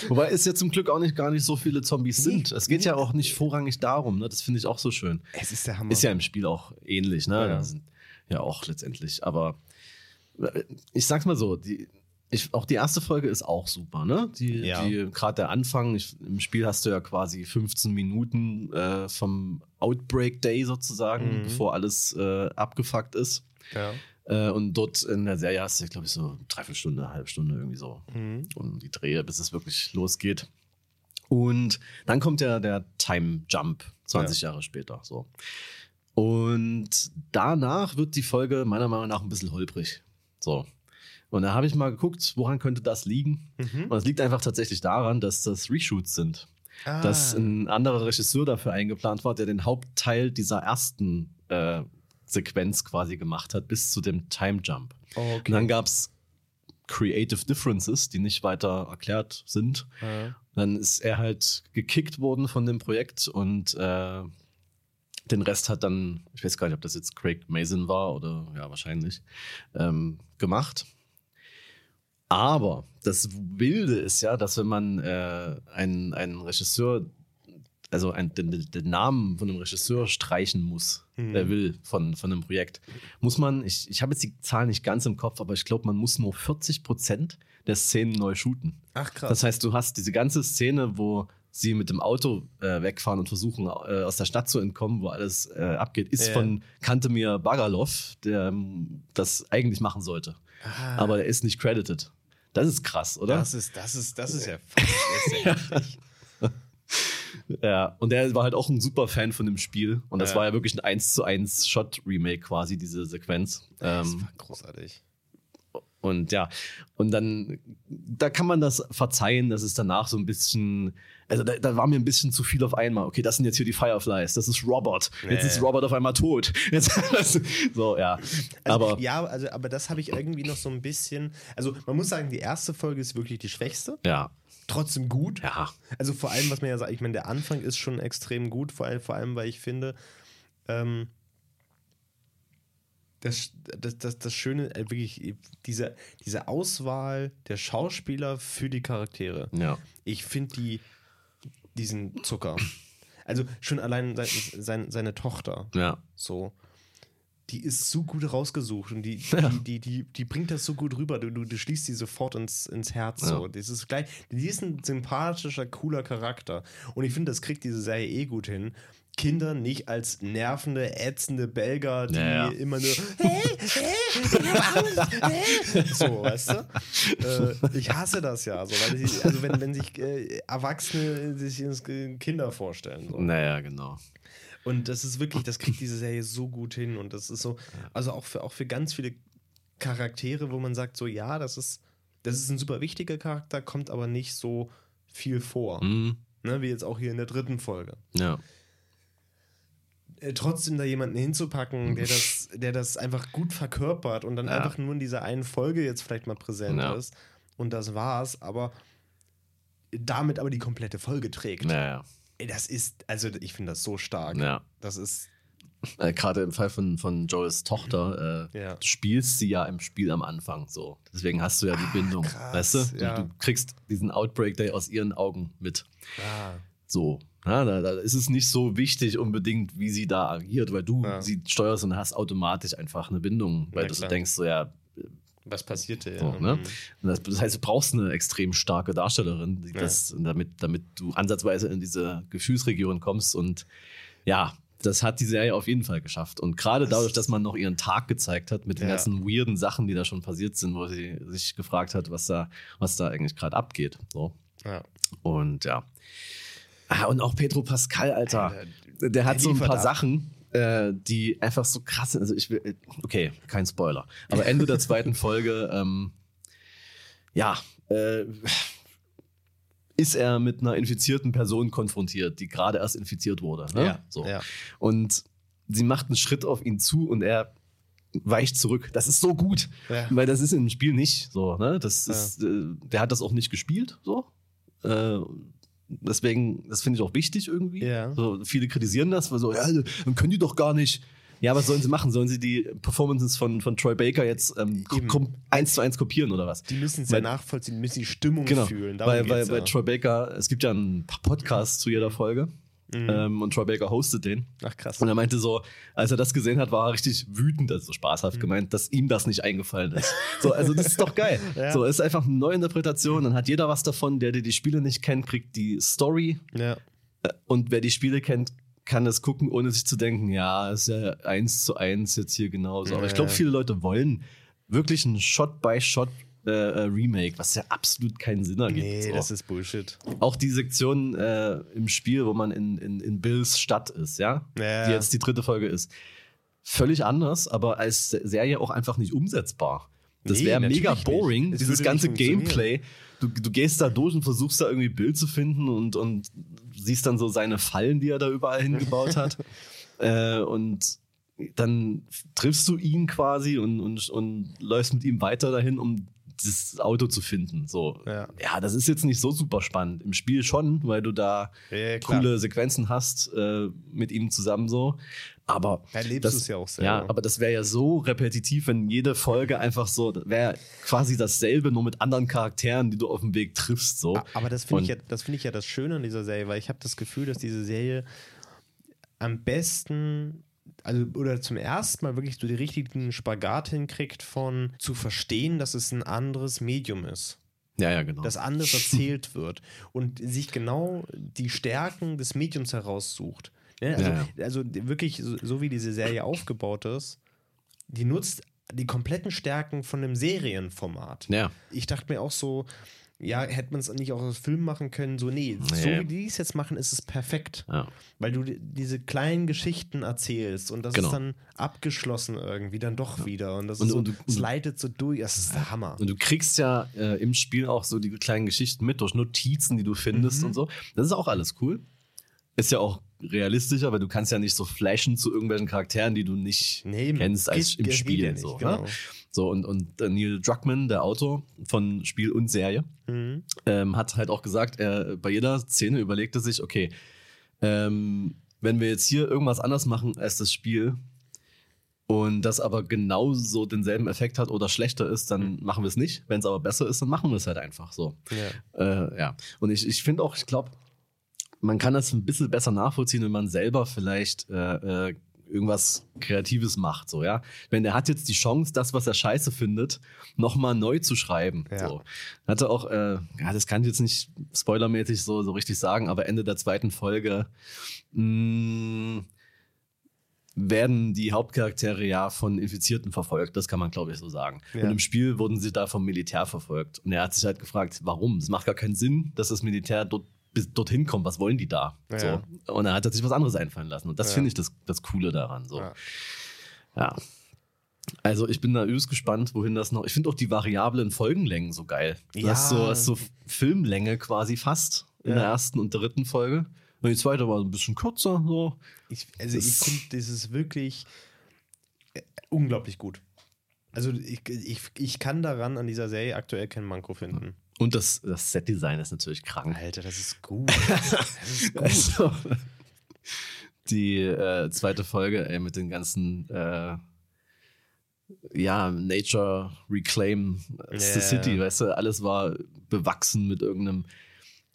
Wobei es ja zum Glück auch nicht gar nicht so viele Zombies sind. Es geht ja auch nicht vorrangig darum, ne? Das finde ich auch so schön. es ist der Hammer. Ist ja im Spiel auch ähnlich, ne? Ja. Ja auch letztendlich. Aber äh, ich sag's mal so, die, ich, auch die erste Folge ist auch super, ne? Die, Ja. die gerade der Anfang, ich, im Spiel hast du ja quasi 15 Minuten äh, vom Outbreak Day sozusagen, Mhm. bevor alles äh, abgefuckt ist. ja. Äh, und dort in der Serie hast du, glaube ich, so dreiviertel Stunde, eine halbe Stunde irgendwie so Mhm. um die Drehe, bis es wirklich losgeht. Und dann kommt ja der Time Jump, 20 Jahre später. So. Und danach wird die Folge meiner Meinung nach ein bisschen holprig. So. Und da habe ich mal geguckt, woran könnte das liegen? Mhm. Und es liegt einfach tatsächlich daran, dass das Reshoots sind. Ah. Dass ein anderer Regisseur dafür eingeplant war, der den Hauptteil dieser ersten äh, Sequenz quasi gemacht hat, bis zu dem Time Jump. Oh, Und dann gab es Creative Differences, die nicht weiter erklärt sind. Ja. Dann ist er halt gekickt worden von dem Projekt und äh, den Rest hat dann, ich weiß gar nicht, ob das jetzt Craig Mason war oder ja, wahrscheinlich, ähm, gemacht. Aber das Wilde ist ja, dass wenn man äh, einen, einen Regisseur, also ein, den, den Namen von einem Regisseur streichen muss, Mhm. der will von, von einem Projekt, muss man, ich, ich habe jetzt die Zahl nicht ganz im Kopf, aber ich glaube, man muss nur 40 Prozent der Szenen neu shooten. Ach krass. Das heißt, du hast diese ganze Szene, wo sie mit dem Auto äh, wegfahren und versuchen, äh, aus der Stadt zu entkommen, wo alles äh, abgeht, ist Ja. von Kantemir Bagalov, der ähm, das eigentlich machen sollte. Ah. Aber der ist nicht credited. Das ist krass, oder? das ist, das ist, das ist ja. Ja, und der war halt auch ein super Fan von dem Spiel. Und das Ja. war ja wirklich ein 1 zu 1 Shot-Remake quasi, diese Sequenz. Das Ähm, war großartig. Und ja, und dann, da kann man das verzeihen, dass es danach so ein bisschen, also da, da war mir ein bisschen zu viel auf einmal. Okay, das sind jetzt hier die Fireflies, das ist Robert. Jetzt Ja, ist. Robert auf einmal tot. Jetzt, so, ja. Also, Aber ja, also, aber das habe ich irgendwie noch so ein bisschen. Also, man muss sagen, die erste Folge ist wirklich die schwächste. ja, Trotzdem gut. ja, Also, vor allem, was man ja sagt, ich meine, der Anfang ist schon extrem gut, vor allem, vor allem weil ich finde, ähm, das, das, das, das Schöne, äh, wirklich, diese, diese Auswahl der Schauspieler für die Charaktere. ja. Ich finde die, diesen Zucker. Also schon allein sein, sein, seine Tochter, Ja, so, die ist so gut rausgesucht und die, Ja. die, die, die, die bringt das so gut rüber. Du, du, du schließt sie sofort ins, ins Herz. So. Ja. Das ist gleich, die ist ein sympathischer, cooler Charakter. Und ich finde, das kriegt diese Serie eh gut hin. Kinder nicht als nervende, ätzende Belger, die Ja, ja. immer nur hey, hey, ich hey. so, weißt du? Äh, ich hasse das ja, so, sie, also wenn, wenn sich äh, Erwachsene sich Kinder vorstellen. So. naja, genau. Und das ist wirklich, das kriegt diese Serie so gut hin. Und das ist so, also auch für, auch für ganz viele Charaktere, wo man sagt, so, ja, das ist, das ist ein super wichtiger Charakter, kommt aber nicht so viel vor. Mhm. Ne, wie jetzt auch hier in der dritten Folge. Ja, Äh, trotzdem da jemanden hinzupacken, der das, der das einfach gut verkörpert und dann Ja. einfach nur in dieser einen Folge jetzt vielleicht mal präsent Ja. ist. Und das war's, aber damit aber die komplette Folge trägt. naja, Das ist, also ich finde das so stark. ja. Das ist äh, gerade im Fall von, von Joels Tochter, äh, Ja. du spielst sie ja im Spiel am Anfang so. Deswegen hast du ja die Bindung, krass, weißt du? ja. Du, du kriegst diesen Outbreak Day aus ihren Augen mit. Ah, So. Ja, da, da ist es nicht so wichtig unbedingt, wie sie da agiert, weil du Ja. sie steuerst und hast automatisch einfach eine Bindung, weil du denkst, so ja, was passierte? so, ja. ne? Mhm. Das, das heißt, du brauchst eine extrem starke Darstellerin, die Ja. das, damit, damit du ansatzweise in diese Gefühlsregion kommst. Und ja, das hat die Serie auf jeden Fall geschafft. Und gerade dadurch, dass man noch ihren Tag gezeigt hat mit den Ja. ganzen weirden Sachen, die da schon passiert sind, wo sie sich gefragt hat, was da, was da eigentlich gerade abgeht. So. Ja. Und ja. Ah, und auch Pedro Pascal, Alter. Der der hat so ein paar ab. Sachen, äh, die einfach so krass sind. Also ich will, okay, kein Spoiler. Aber Ende der zweiten Folge, ähm, ja, äh, ist er mit einer infizierten Person konfrontiert, die gerade erst infiziert wurde. Ne? Ja, so. ja. Und sie macht einen Schritt auf ihn zu und er weicht zurück. Das ist so gut, Ja. weil das ist im Spiel nicht so. Ne? Das ist, äh, der hat das auch nicht gespielt, so. Äh, deswegen, das finde ich auch wichtig irgendwie. Ja. So, viele kritisieren das, weil so, ja, dann können die doch gar nicht. Ja, was sollen sie machen? Sollen sie die Performances von, von Troy Baker jetzt ähm, eins zu eins kopieren oder was? Die müssen es ja nachvollziehen, die müssen die Stimmung Genau, fühlen. Darum weil, weil, ja. Troy Baker, es gibt ja einen Podcast zu jeder Folge Mhm. ähm, und Troy Baker hostet den. Ach krass. Und er meinte so, als er das gesehen hat, war er richtig wütend, also spaßhaft Mhm. gemeint, dass ihm das nicht eingefallen ist. So, also das ist doch geil. Ja. So, es ist einfach eine Neuinterpretation, dann hat jeder was davon. Der, der die Spiele nicht kennt, kriegt die Story Ja. und wer die Spiele kennt, kann das gucken, ohne sich zu denken, ja, ist ja eins zu eins jetzt hier genauso. Aber ich glaube, viele Leute wollen wirklich ein Shot-by-Shot äh, äh, Remake, was ja absolut keinen Sinn ergibt. Nee, so. das ist Bullshit. Auch die Sektion äh, im Spiel, wo man in, in, in Bills Stadt ist, ja? Ja. Die jetzt die dritte Folge ist. Völlig anders, aber als Serie auch einfach nicht umsetzbar. Das Nee, wäre mega boring, dieses ganze. Gameplay. Du, du gehst da durch und versuchst da irgendwie Bill zu finden und, und siehst dann so seine Fallen, die er da überall hingebaut hat. äh, und dann triffst du ihn quasi und, und, und läufst mit ihm weiter dahin, um das Auto zu finden. So. Ja. ja, das ist jetzt nicht so super spannend. Im Spiel schon, weil du da Ja, coole Sequenzen hast äh, mit ihm zusammen so. Aber Da lebst das, du's ja auch selber. Ja, aber das wäre ja so repetitiv, wenn jede Folge einfach so wäre quasi dasselbe, nur mit anderen Charakteren, die du auf dem Weg triffst. So. Aber das finde ich, ja, das find ich ja das Schöne an dieser Serie, weil ich habe das Gefühl, dass diese Serie am besten, also oder zum ersten Mal wirklich so die richtigen Spagat hinkriegt von zu verstehen, dass es ein anderes Medium ist. Ja, ja, genau. dass anders erzählt wird und sich genau die Stärken des Mediums heraussucht. Ne? Also, Ja, also wirklich, so, so wie diese Serie aufgebaut ist, die nutzt die kompletten Stärken von einem Serienformat. ja. Ich dachte mir auch so, ja, hätte man es nicht auch als Film machen können, so, nee, so Nee. wie die es jetzt machen, ist es perfekt. ja. Weil du die- diese kleinen Geschichten erzählst und das Genau. ist dann abgeschlossen irgendwie, dann doch wieder. Und das Und- ist so, und du- es leitet so durch, das ist der Hammer. Und du kriegst ja äh, im Spiel auch so die kleinen Geschichten mit durch Notizen, die du findest Mhm. und so. Das ist auch alles cool. Ist ja auch realistischer, weil du kannst ja nicht so flashen zu irgendwelchen Charakteren, die du nicht Nee, kennst als im Spiel. nicht, so, genau. ne? so und, und Neil Druckmann, der Autor von Spiel und Serie, Mhm. ähm, hat halt auch gesagt, er bei jeder Szene überlegte sich, okay, ähm, wenn wir jetzt hier irgendwas anders machen als das Spiel und das aber genauso denselben Effekt hat oder schlechter ist, dann machen wir es nicht. Wenn es aber besser ist, dann machen wir es halt einfach so. Ja. Äh, ja. Und ich, ich finde auch, ich glaube, man kann das ein bisschen besser nachvollziehen, wenn man selber vielleicht äh, äh, irgendwas Kreatives macht. So, ja. Wenn der hat jetzt die Chance, das, was er scheiße findet, nochmal neu zu schreiben. Ja. So. Hatte auch, äh, ja, das kann ich jetzt nicht spoilermäßig so, so richtig sagen, aber Ende der zweiten Folge mh, werden die Hauptcharaktere ja von Infizierten verfolgt. Das kann man, glaube ich, so sagen. Ja. Und im Spiel wurden sie da vom Militär verfolgt. Und er hat sich halt gefragt, warum? Es macht gar keinen Sinn, dass das Militär dort bis dorthin kommt. Was wollen die da? Ja. So. Und er hat sich was anderes einfallen lassen. Und das Ja. finde ich das, das Coole daran. So. Ja. Also ich bin da übelst gespannt, wohin das noch. Ich finde auch die variablen Folgenlängen so geil. Du Ja. hast so, hast so Filmlänge quasi fast in der ersten und dritten Folge. Und die zweite war ein bisschen kürzer. So. Ich, also ich Das- finde, das ist wirklich äh, unglaublich gut. Also ich, ich, ich kann daran an dieser Serie aktuell kein Manko finden. Und das, das Setdesign ist natürlich krank. Alter, das ist gut. Das ist gut. Also, die äh, zweite Folge, ey, mit den ganzen äh, ja, Nature Reclaim yeah. the City, weißt du, alles war bewachsen mit irgendeinem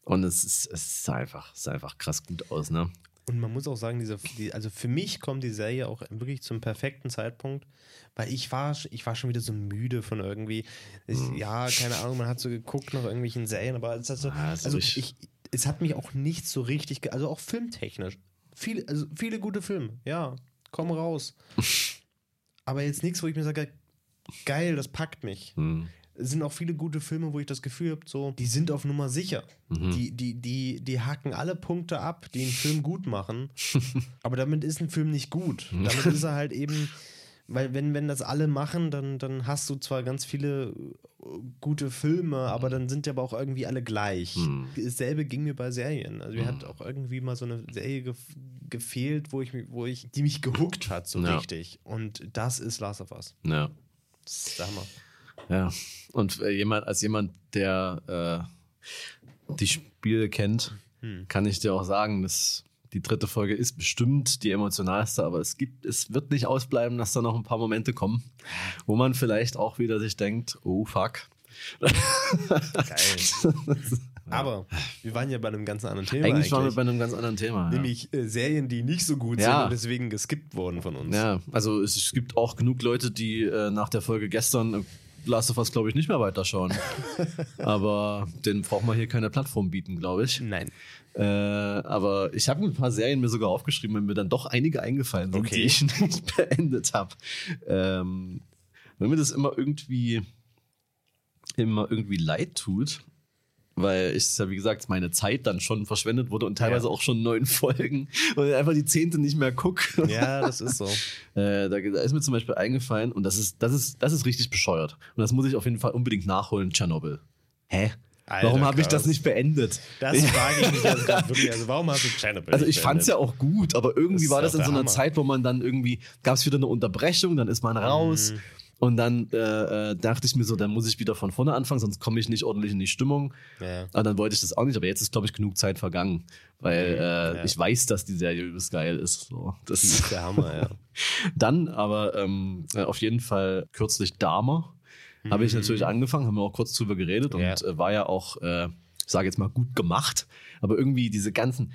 und es, ist, es sah einfach, es sah einfach krass gut aus, ne? Und man muss auch sagen, diese, die, also für mich kommt die Serie auch wirklich zum perfekten Zeitpunkt, weil ich war, ich war schon wieder so müde von irgendwie, ich, hm. ja, keine Ahnung, man hat so geguckt nach irgendwelchen Serien, aber es hat, so, ah, also ich, es hat mich auch nicht so richtig, also auch filmtechnisch, viele, also viele gute Filme, ja, komm raus. aber jetzt nichts, wo ich mir sage, geil, das packt mich. Hm sind auch viele gute Filme, wo ich das Gefühl habe, so, die sind auf Nummer sicher. Mhm. Die, die, die, die haken alle Punkte ab, die einen Film gut machen. aber damit ist ein Film nicht gut. Damit ist er halt eben, weil wenn, wenn das alle machen, dann, dann hast du zwar ganz viele äh, gute Filme, aber dann sind die aber auch irgendwie alle gleich. Mhm. Dasselbe ging mir bei Serien. Also mir mhm. hat auch irgendwie mal so eine Serie ge gefehlt, wo ich, wo ich, die mich gehuckt hat, so ja. richtig. Und das ist Last of Us. Ja. Das ist der Hammer. Ja, und äh, jemand, als jemand, der äh, die Spiele kennt, hm. kann ich dir auch sagen, dass die dritte Folge ist bestimmt die emotionalste, aber es gibt, es wird nicht ausbleiben, dass da noch ein paar Momente kommen, wo man vielleicht auch wieder sich denkt, oh fuck. Geil. Aber wir waren ja bei einem ganz anderen Thema. Eigentlich, eigentlich. waren wir bei einem ganz anderen Thema. Nämlich ja. äh, Serien, die nicht so gut ja. sind und deswegen geskippt wurden von uns. Ja, also es, es gibt auch genug Leute, die äh, nach der Folge gestern Last of Us, glaube ich, nicht mehr weiterschauen. aber den braucht man hier keine Plattform bieten, glaube ich. Nein. Äh, aber ich habe ein paar Serien mir sogar aufgeschrieben, wenn mir dann doch einige eingefallen sind, okay. die ich nicht beendet habe. Ähm, wenn mir das immer irgendwie immer irgendwie leid tut, weil ich ja, wie gesagt, meine Zeit dann schon verschwendet wurde und teilweise ja. auch schon neun Folgen und einfach die zehnte nicht mehr gucke. Ja, das ist so. äh, da, da, ist mir zum Beispiel eingefallen und das ist, das ist, das ist richtig bescheuert. Und das muss ich auf jeden Fall unbedingt nachholen, Tschernobyl. Hä? Alter, warum habe ich das nicht beendet? Das frage ich mich also wirklich. Also warum hast du Tschernobyl Also ich fand es ja auch gut, aber irgendwie das war das in so einer Hammer. Zeit, wo man dann irgendwie, gab es wieder eine Unterbrechung, dann ist man raus. Mm. Und dann äh, äh, dachte ich mir so, dann muss ich wieder von vorne anfangen, sonst komme ich nicht ordentlich in die Stimmung. Ja. Aber dann wollte ich das auch nicht. Aber jetzt ist, glaube ich, genug Zeit vergangen. Weil mhm. äh, ja. ich weiß, dass die Serie übelst geil ist. So, das die ist der Hammer, ja. dann aber ähm, äh, auf jeden Fall kürzlich Dahmer. Mhm. Habe ich natürlich angefangen, haben wir auch kurz drüber geredet und äh, war ja auch, äh, ich sage jetzt mal, gut gemacht. Aber irgendwie diese ganzen,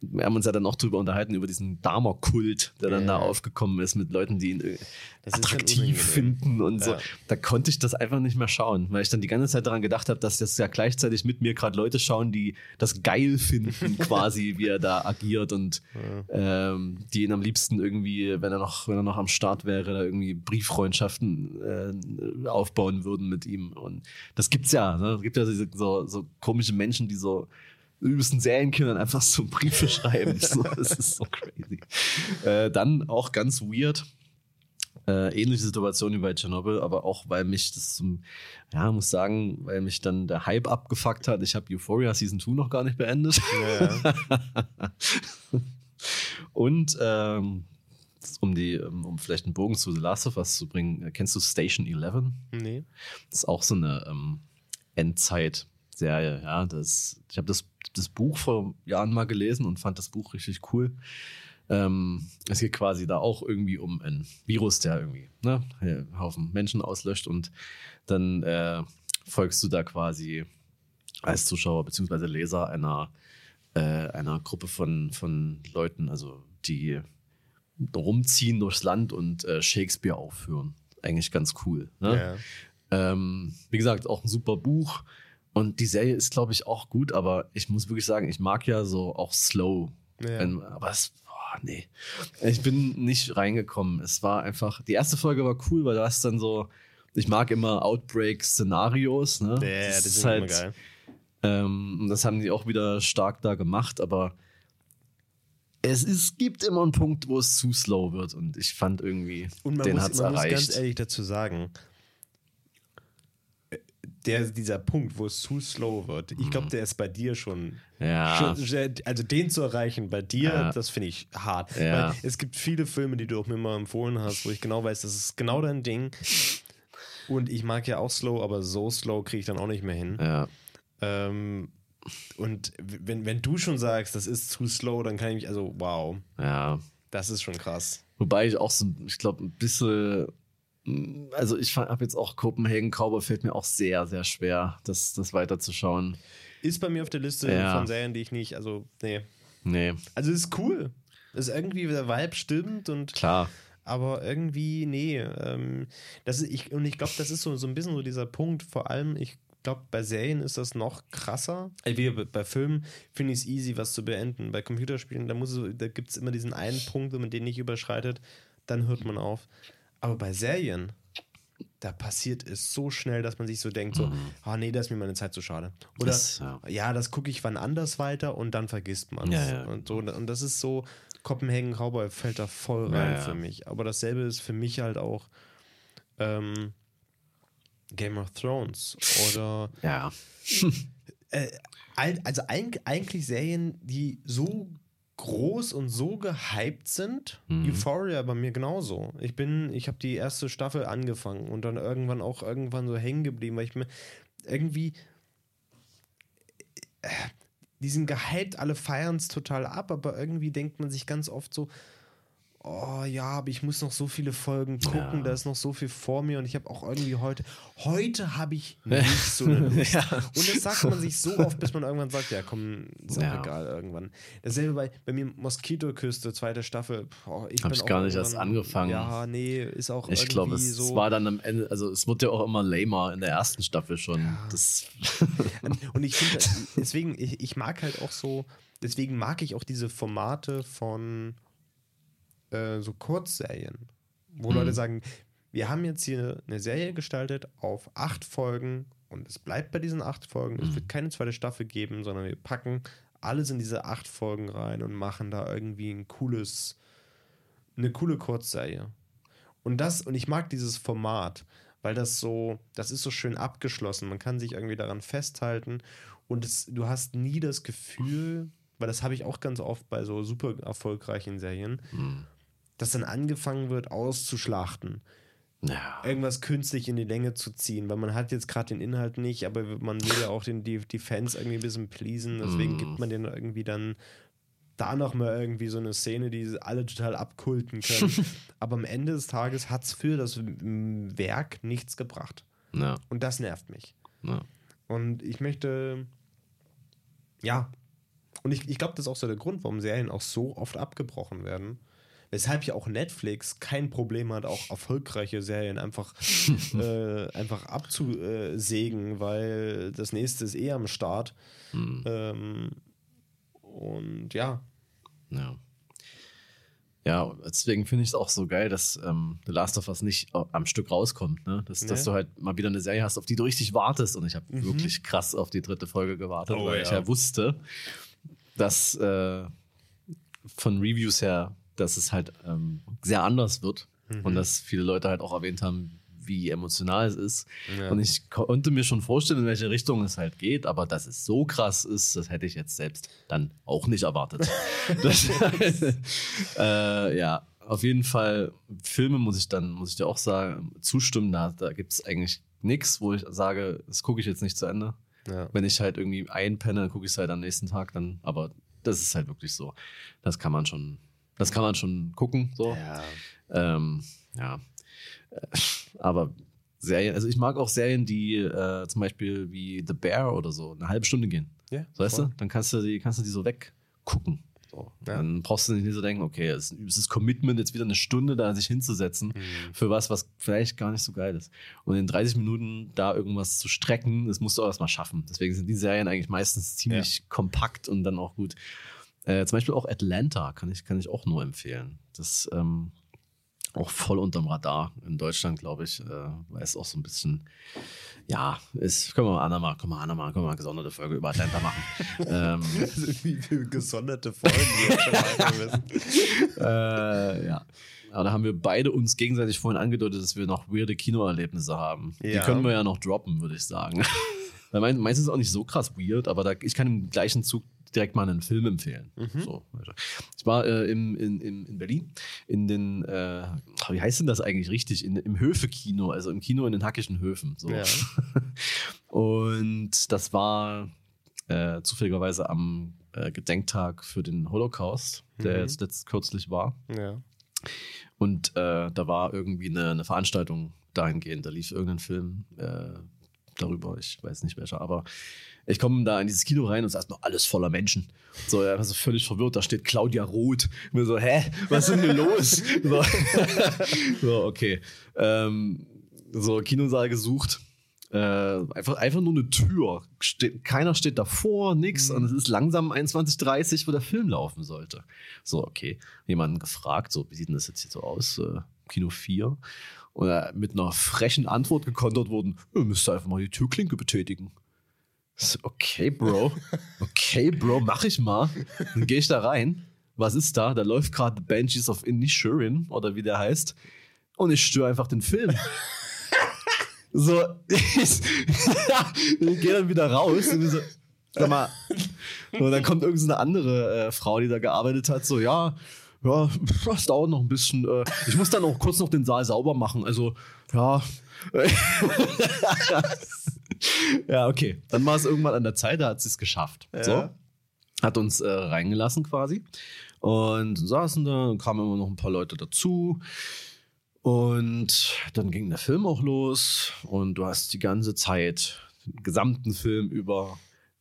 wir haben uns ja dann auch drüber unterhalten, über diesen Dharma-Kult, der dann ja. da aufgekommen ist mit Leuten, die ihn äh, das attraktiv finden und ja. so. Da konnte ich das einfach nicht mehr schauen, weil ich dann die ganze Zeit daran gedacht habe, dass das ja gleichzeitig mit mir gerade Leute schauen, die das geil finden, quasi, wie er da agiert und ja. ähm, die ihn am liebsten irgendwie, wenn er noch, wenn er noch am Start wäre, da irgendwie Brieffreundschaften äh, aufbauen würden mit ihm. Und das gibt's ja. Ne? Es gibt ja so, so komische Menschen, die so übelsten Serienkindern einfach so Briefe schreiben. so, das ist so crazy. Äh, dann auch ganz weird. Äh, ähnliche Situation wie bei Chernobyl, aber auch weil mich das zum, ja, muss sagen, weil mich dann der Hype abgefuckt hat. Ich habe Euphoria Season 2 noch gar nicht beendet. Ja. Und ähm, um die, um vielleicht einen Bogen zu The Last of Us zu bringen, kennst du Station 11? Nee. Das ist auch so eine ähm, Endzeit-Serie, ja. Das, ich habe das das Buch vor Jahren mal gelesen und fand das Buch richtig cool. Ähm, es geht quasi da auch irgendwie um einen Virus, der irgendwie ne, einen Haufen Menschen auslöscht und dann äh, folgst du da quasi als Zuschauer bzw. Leser einer, äh, einer Gruppe von, von Leuten, also die rumziehen durchs Land und äh, Shakespeare aufführen. Eigentlich ganz cool. Ne? Ja. Ähm, wie gesagt, auch ein super Buch. Und die Serie ist, glaube ich, auch gut, aber ich muss wirklich sagen, ich mag ja so auch Slow. Ja. Wenn, aber es, boah, nee. Ich bin nicht reingekommen. Es war einfach, die erste Folge war cool, weil du hast dann so, ich mag immer Outbreak-Szenarios, ne? Ja, das, das ist halt, immer geil. Ähm, das haben die auch wieder stark da gemacht, aber es ist, gibt immer einen Punkt, wo es zu slow wird und ich fand irgendwie, den hat es erreicht. Man muss ganz ehrlich dazu sagen, der, dieser Punkt, wo es zu slow wird, ich glaube, mhm. der ist bei dir schon, ja. schon, Also den zu erreichen bei dir, ja. das finde ich hart. Ja. es gibt viele Filme, die du auch mir mal empfohlen hast, wo ich genau weiß, das ist genau dein Ding. Und ich mag ja auch slow, aber so slow kriege ich dann auch nicht mehr hin. Ja. Ähm, und wenn, wenn du schon sagst, das ist zu slow, dann kann ich mich, also wow, Ja. das ist schon krass. Wobei ich auch so, ich glaube, ein bisschen. Mm, Also ich habe jetzt auch Copenhagen Cowboy fällt mir auch sehr, sehr schwer, das, das weiterzuschauen. Ist bei mir auf der Liste Ja. von Serien, die ich nicht, also, nee. Nee, Also ist cool. Ist irgendwie, der Vibe stimmt und klar. aber irgendwie, nee. Ähm, das ist, ich, und ich glaube, das ist so, so ein bisschen so dieser Punkt, vor allem, ich glaube, bei Serien ist das noch krasser. Wie bei, bei Filmen finde ich es easy, was zu beenden. Bei Computerspielen, da, muss es- da gibt es immer diesen einen Punkt, wenn man den nicht überschreitet, dann hört man auf. Aber bei Serien, da passiert es so schnell, dass man sich so denkt, so, ah nee, da ist mir meine Zeit zu schade. Oder Das, ja. ja. das gucke ich wann anders weiter und dann vergisst man es. Ja, ja. Und, so, und das ist so, Kopenhagen Cowboy fällt da voll rein für mich. Aber dasselbe ist für mich halt auch ähm, Game of Thrones oder Ja. äh, also eig- eigentlich Serien, die so groß und so gehypt sind. Mhm. Euphoria bei mir genauso. Ich bin, ich habe die erste Staffel angefangen und dann irgendwann auch irgendwann so hängen geblieben, weil ich mir irgendwie äh, die sind gehypt, alle feiern es total ab, aber irgendwie denkt man sich ganz oft so, oh ja, aber ich muss noch so viele Folgen gucken, Ja. da ist noch so viel vor mir und ich habe auch irgendwie heute, heute habe ich nicht so eine Lust. Ja. Und das sagt man sich so oft, bis man irgendwann sagt, ja komm, ist auch Ja. egal irgendwann. Dasselbe bei, bei mir Moskitoküste, zweite Staffel. Boah, ich Hab bin ich auch gar nicht erst angefangen. Ja, nee, ist auch Ich glaube, es, so. es war dann am Ende, also es wurde ja auch immer lamer in der ersten Staffel schon. Und ich finde, deswegen, ich, ich mag halt auch so, deswegen mag ich auch diese Formate von äh, so Kurzserien, wo Mhm. Leute sagen, wir haben jetzt hier eine Serie gestaltet auf acht Folgen und es bleibt bei diesen acht Folgen. Mhm. Es wird keine zweite Staffel geben, sondern wir packen alles in diese acht Folgen rein und machen da irgendwie ein cooles, eine coole Kurzserie. Und das, und ich mag dieses Format, weil das so, das ist so schön abgeschlossen. Man kann sich irgendwie daran festhalten und es, du hast nie das Gefühl, weil das habe ich auch ganz oft bei so super erfolgreichen Serien, dass dann angefangen wird auszuschlachten. ja. Irgendwas künstlich in die Länge zu ziehen, weil man hat jetzt gerade den Inhalt nicht, aber man will ja auch den, die, die Fans irgendwie ein bisschen pleasen, deswegen gibt man denen irgendwie dann da noch mal irgendwie so eine Szene, die sie alle total abkulten können. aber am Ende des Tages hat es für das mm, Werk nichts gebracht. Ja. Und das nervt mich. Ja. Und ich möchte, ja, und ich, ich glaube, das ist auch so der Grund, warum Serien auch so oft abgebrochen werden. Weshalb ja auch Netflix kein Problem hat, auch erfolgreiche Serien einfach, äh, einfach abzusägen, weil das nächste ist eh am Start. Ähm, und ja, Ja. Ja, deswegen finde ich es auch so geil, dass ähm, The Last of Us nicht äh, am Stück rauskommt. Ne? Dass, dass Nee. du halt mal wieder eine Serie hast, auf die du richtig wartest. Und ich habe wirklich krass auf die dritte Folge gewartet, Oh, weil ja. ich ja wusste, dass äh, von Reviews her, dass es halt ähm, sehr anders wird. Und dass viele Leute halt auch erwähnt haben, wie emotional es ist. Ja. Und ich konnte mir schon vorstellen, in welche Richtung es halt geht, aber dass es so krass ist, das hätte ich jetzt selbst dann auch nicht erwartet. das, äh, ja, auf jeden Fall, Filme muss ich dann, muss ich dir auch sagen, zustimmen, da, da gibt es eigentlich nichts, wo ich sage, das gucke ich jetzt nicht zu Ende. Ja. Wenn ich halt irgendwie einpenne, dann gucke ich es halt am nächsten Tag dann, aber das ist halt wirklich so. Das kann man schon, das kann man schon gucken, so. ja. Ähm, ja. Äh, Aber Serien, also ich mag auch Serien, die äh, zum Beispiel wie The Bear oder so eine halbe Stunde gehen. Ja, weißt voll. du? Dann kannst du die, kannst du die so weggucken. So. Ja. Dann brauchst du nicht so denken, okay, es ist Commitment, jetzt wieder eine Stunde da sich hinzusetzen Mhm. für was, was vielleicht gar nicht so geil ist. Und in 30 Minuten da irgendwas zu strecken, das musst du auch erstmal schaffen. Deswegen sind die Serien eigentlich meistens ziemlich kompakt und dann auch gut. Äh, zum Beispiel auch Atlanta kann ich, kann ich auch nur empfehlen. Das ähm, auch voll unterm Radar in Deutschland, glaube ich, äh, weil es auch so ein bisschen, ja, ist, können wir mal andermal, können wir andermal, können wir mal eine gesonderte Folge über Atlanta machen. ähm, wie viele gesonderte Folgen wir schon müssen. äh, ja. Aber da haben wir beide uns gegenseitig vorhin angedeutet, dass wir noch weirde Kinoerlebnisse haben. Die Ja. können wir ja noch droppen, würde ich sagen. Weil meins ist auch nicht so krass weird, aber da, ich kann im gleichen Zug direkt mal einen Film empfehlen. So, also. ich war äh, im, in, in, in Berlin in den, äh, wie heißt denn das eigentlich richtig? In, Im Höfe-Kino, also im Kino in den Hackischen Höfen. So. Ja. Und das war äh, zufälligerweise am äh, Gedenktag für den Holocaust, der Mhm. jetzt letzt kürzlich war. Ja. Und äh, da war irgendwie eine, eine Veranstaltung dahingehend. Da lief irgendein Film äh, darüber, ich weiß nicht welcher, aber ich komme da in dieses Kino rein und es ist erstmal alles voller Menschen. So, ja, so völlig verwirrt, da steht Claudia Roth. Und mir so, hä, was ist denn hier los? So, so okay. Ähm, so, Kinosaal gesucht. Äh, einfach, einfach nur eine Tür. Ste keiner steht davor, nix. Und es ist langsam 21.30 wo der Film laufen sollte. So, okay. Jemanden gefragt, so, wie sieht denn das jetzt hier so aus? Äh, Kino 4. Und äh, mit einer frechen Antwort gekontert wurden, ihr müsst einfach mal die Türklinke betätigen. So, okay, Bro. Okay, Bro, mach ich mal. Dann gehe ich da rein. Was ist da? Da läuft gerade Banshees of Inisherin oder wie der heißt. Und ich störe einfach den Film. So, ich, ich gehe dann wieder raus und so, sag mal, und dann kommt irgendeine andere äh, Frau, die da gearbeitet hat, so, ja, ja, das dauert noch ein bisschen. Äh, ich muss dann auch kurz noch den Saal sauber machen. Also, ja. ja, okay. Dann war es irgendwann an der Zeit, da hat sie es geschafft. So. Ja. Hat uns äh, reingelassen quasi. Und saßen da, dann kamen immer noch ein paar Leute dazu. Und dann ging der Film auch los und du hast die ganze Zeit, den gesamten Film über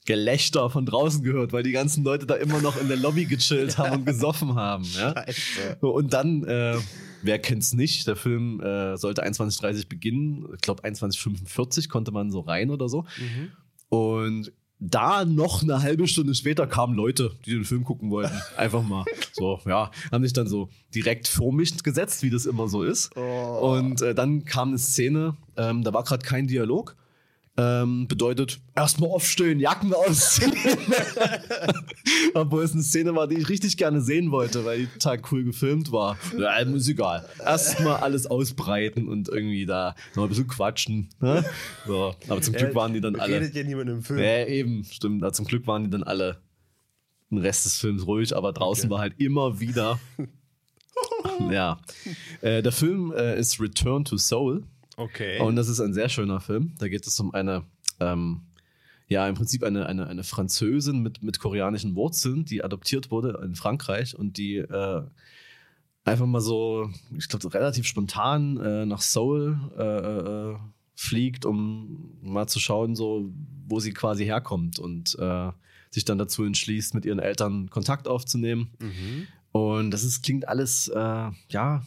Gelächter von draußen gehört, weil die ganzen Leute da immer noch in der Lobby gechillt haben und gesoffen haben. Ja? Scheiße. So, Und dann, äh, wer kennt's nicht, der Film äh, sollte 21.30 beginnen. Ich glaube 21.45 konnte man so rein oder so. Und da noch eine halbe Stunde später kamen Leute, die den Film gucken wollten. Einfach mal. So, ja, haben sich dann so direkt vor mich gesetzt, wie das immer so ist. Oh. Und äh, dann kam eine Szene, ähm, da war gerade kein Dialog. Ähm, bedeutet, erstmal aufstehen, Jacken ausziehen. Obwohl es eine Szene war, die ich richtig gerne sehen wollte, weil die total cool gefilmt war. Ja, ist egal. Erstmal alles ausbreiten und irgendwie da noch ein bisschen quatschen. Ne? So. Aber zum Glück waren die dann alle. Redet ja niemand im Film. Ja, eben, stimmt. Aber zum Glück waren die dann alle den Rest des Films ruhig, aber draußen war halt immer wieder. ja. Äh, der Film äh, ist Return to Soul. Okay. Und das ist ein sehr schöner Film. Da geht es um eine, ähm, ja, im Prinzip eine, eine, eine Französin mit, mit koreanischen Wurzeln, die adoptiert wurde in Frankreich und die äh, einfach mal so, ich glaube, relativ spontan äh, nach Seoul äh, äh, fliegt, um mal zu schauen, so, wo sie quasi herkommt und äh, sich dann dazu entschließt, mit ihren Eltern Kontakt aufzunehmen. Mhm. Und das ist, klingt alles, äh, ja,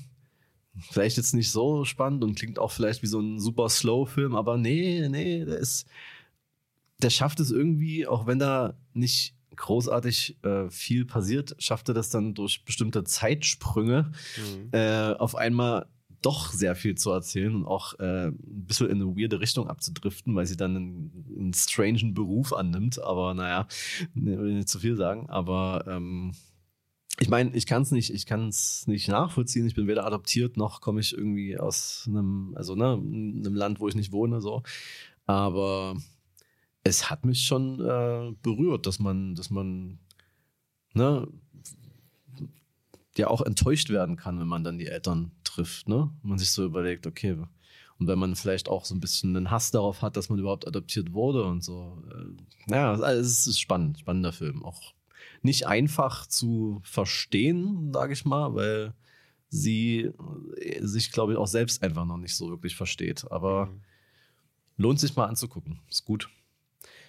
vielleicht jetzt nicht so spannend und klingt auch vielleicht wie so ein super Slow-Film, aber nee, nee, der ist, der schafft es irgendwie, auch wenn da nicht großartig äh, viel passiert, schafft er das dann durch bestimmte Zeitsprünge Mhm. äh, auf einmal doch sehr viel zu erzählen und auch äh, ein bisschen in eine weirde Richtung abzudriften, weil sie dann einen, einen strangen Beruf annimmt. Aber naja, ne, will nicht zu viel sagen. Aber ähm, ich meine, ich kann es nicht, ich kann es nicht nachvollziehen. Ich bin weder adoptiert noch komme ich irgendwie aus einem, also ne, einem Land, wo ich nicht wohne, so. Aber es hat mich schon äh, berührt, dass man, dass man, ne, ja auch enttäuscht werden kann, wenn man dann die Eltern trifft, ne? Man sich so überlegt, okay, und wenn man vielleicht auch so ein bisschen einen Hass darauf hat, dass man überhaupt adoptiert wurde und so. Äh, ja, es ist spannend, spannender Film. Auch nicht einfach zu verstehen, sage ich mal, weil sie äh, sich, glaube ich, auch selbst einfach noch nicht so wirklich versteht. Aber Mhm. lohnt sich mal anzugucken. Ist gut.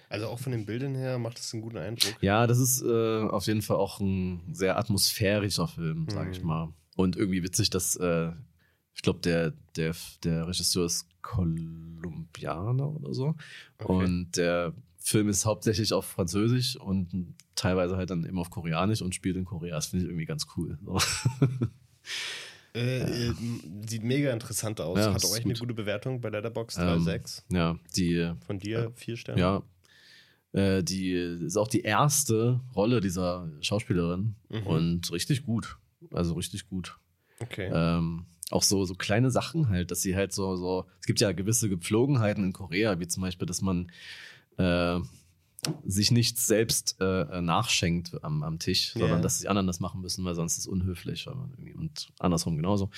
Also auch von den Bildern her macht es einen guten Eindruck. Ja, das ist äh, auf jeden Fall auch ein sehr atmosphärischer Film, sage ich Mhm. mal. Und irgendwie witzig, dass äh, ich glaube, der, der, der Regisseur ist Kolumbianer oder so. Okay. Und der Film ist hauptsächlich auf Französisch und teilweise halt dann eben auf Koreanisch und spielt in Korea. Das finde ich irgendwie ganz cool. So. Äh, äh, sieht mega interessant aus. Ja, Hat auch echt eine gut. gute Bewertung bei Letterboxd Ähm, 3,6. ja, die, Von dir vier Sterne. ja, äh, die ist auch die erste Rolle dieser Schauspielerin Mhm. und richtig gut. Also richtig gut. Okay. Ähm, auch so, so kleine Sachen halt, dass sie halt so, so, es gibt ja gewisse Gepflogenheiten in Korea, wie zum Beispiel, dass man äh, sich nichts selbst äh, nachschenkt am, am Tisch, sondern Ja. dass die anderen das machen müssen, weil sonst ist es unhöflich. Und andersrum genauso.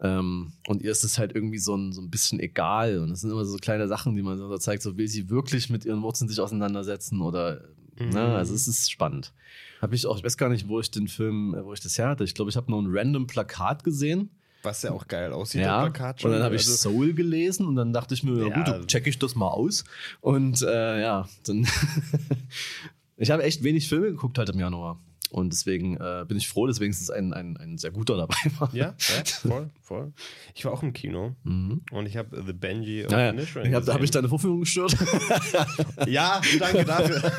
Ähm, und ihr ist es halt irgendwie so ein, so ein bisschen egal. Und das sind immer so kleine Sachen, die man so zeigt, so will sie wirklich mit ihren Wurzeln sich auseinandersetzen oder Na, also es ist spannend. Habe ich auch, ich weiß gar nicht, wo ich den Film, äh, wo ich das her hatte. Ich glaube, ich habe nur ein random Plakat gesehen. Was ja auch geil aussieht, Ja, Plakat und dann habe ich Also, Soul gelesen und dann dachte ich mir, ja, Ja. gut, dann check ich das mal aus. Und äh, ja, dann. ich habe echt wenig Filme geguckt halt im Januar. Und deswegen äh, bin ich froh, dass wenigstens ein, ein, ein sehr guter dabei war. ja, ja, voll, voll. Ich war auch im Kino Mhm. und ich habe The Benji of Naja, Inisherin ich hab, da habe ich deine Vorführung gestört. Ja, danke dafür.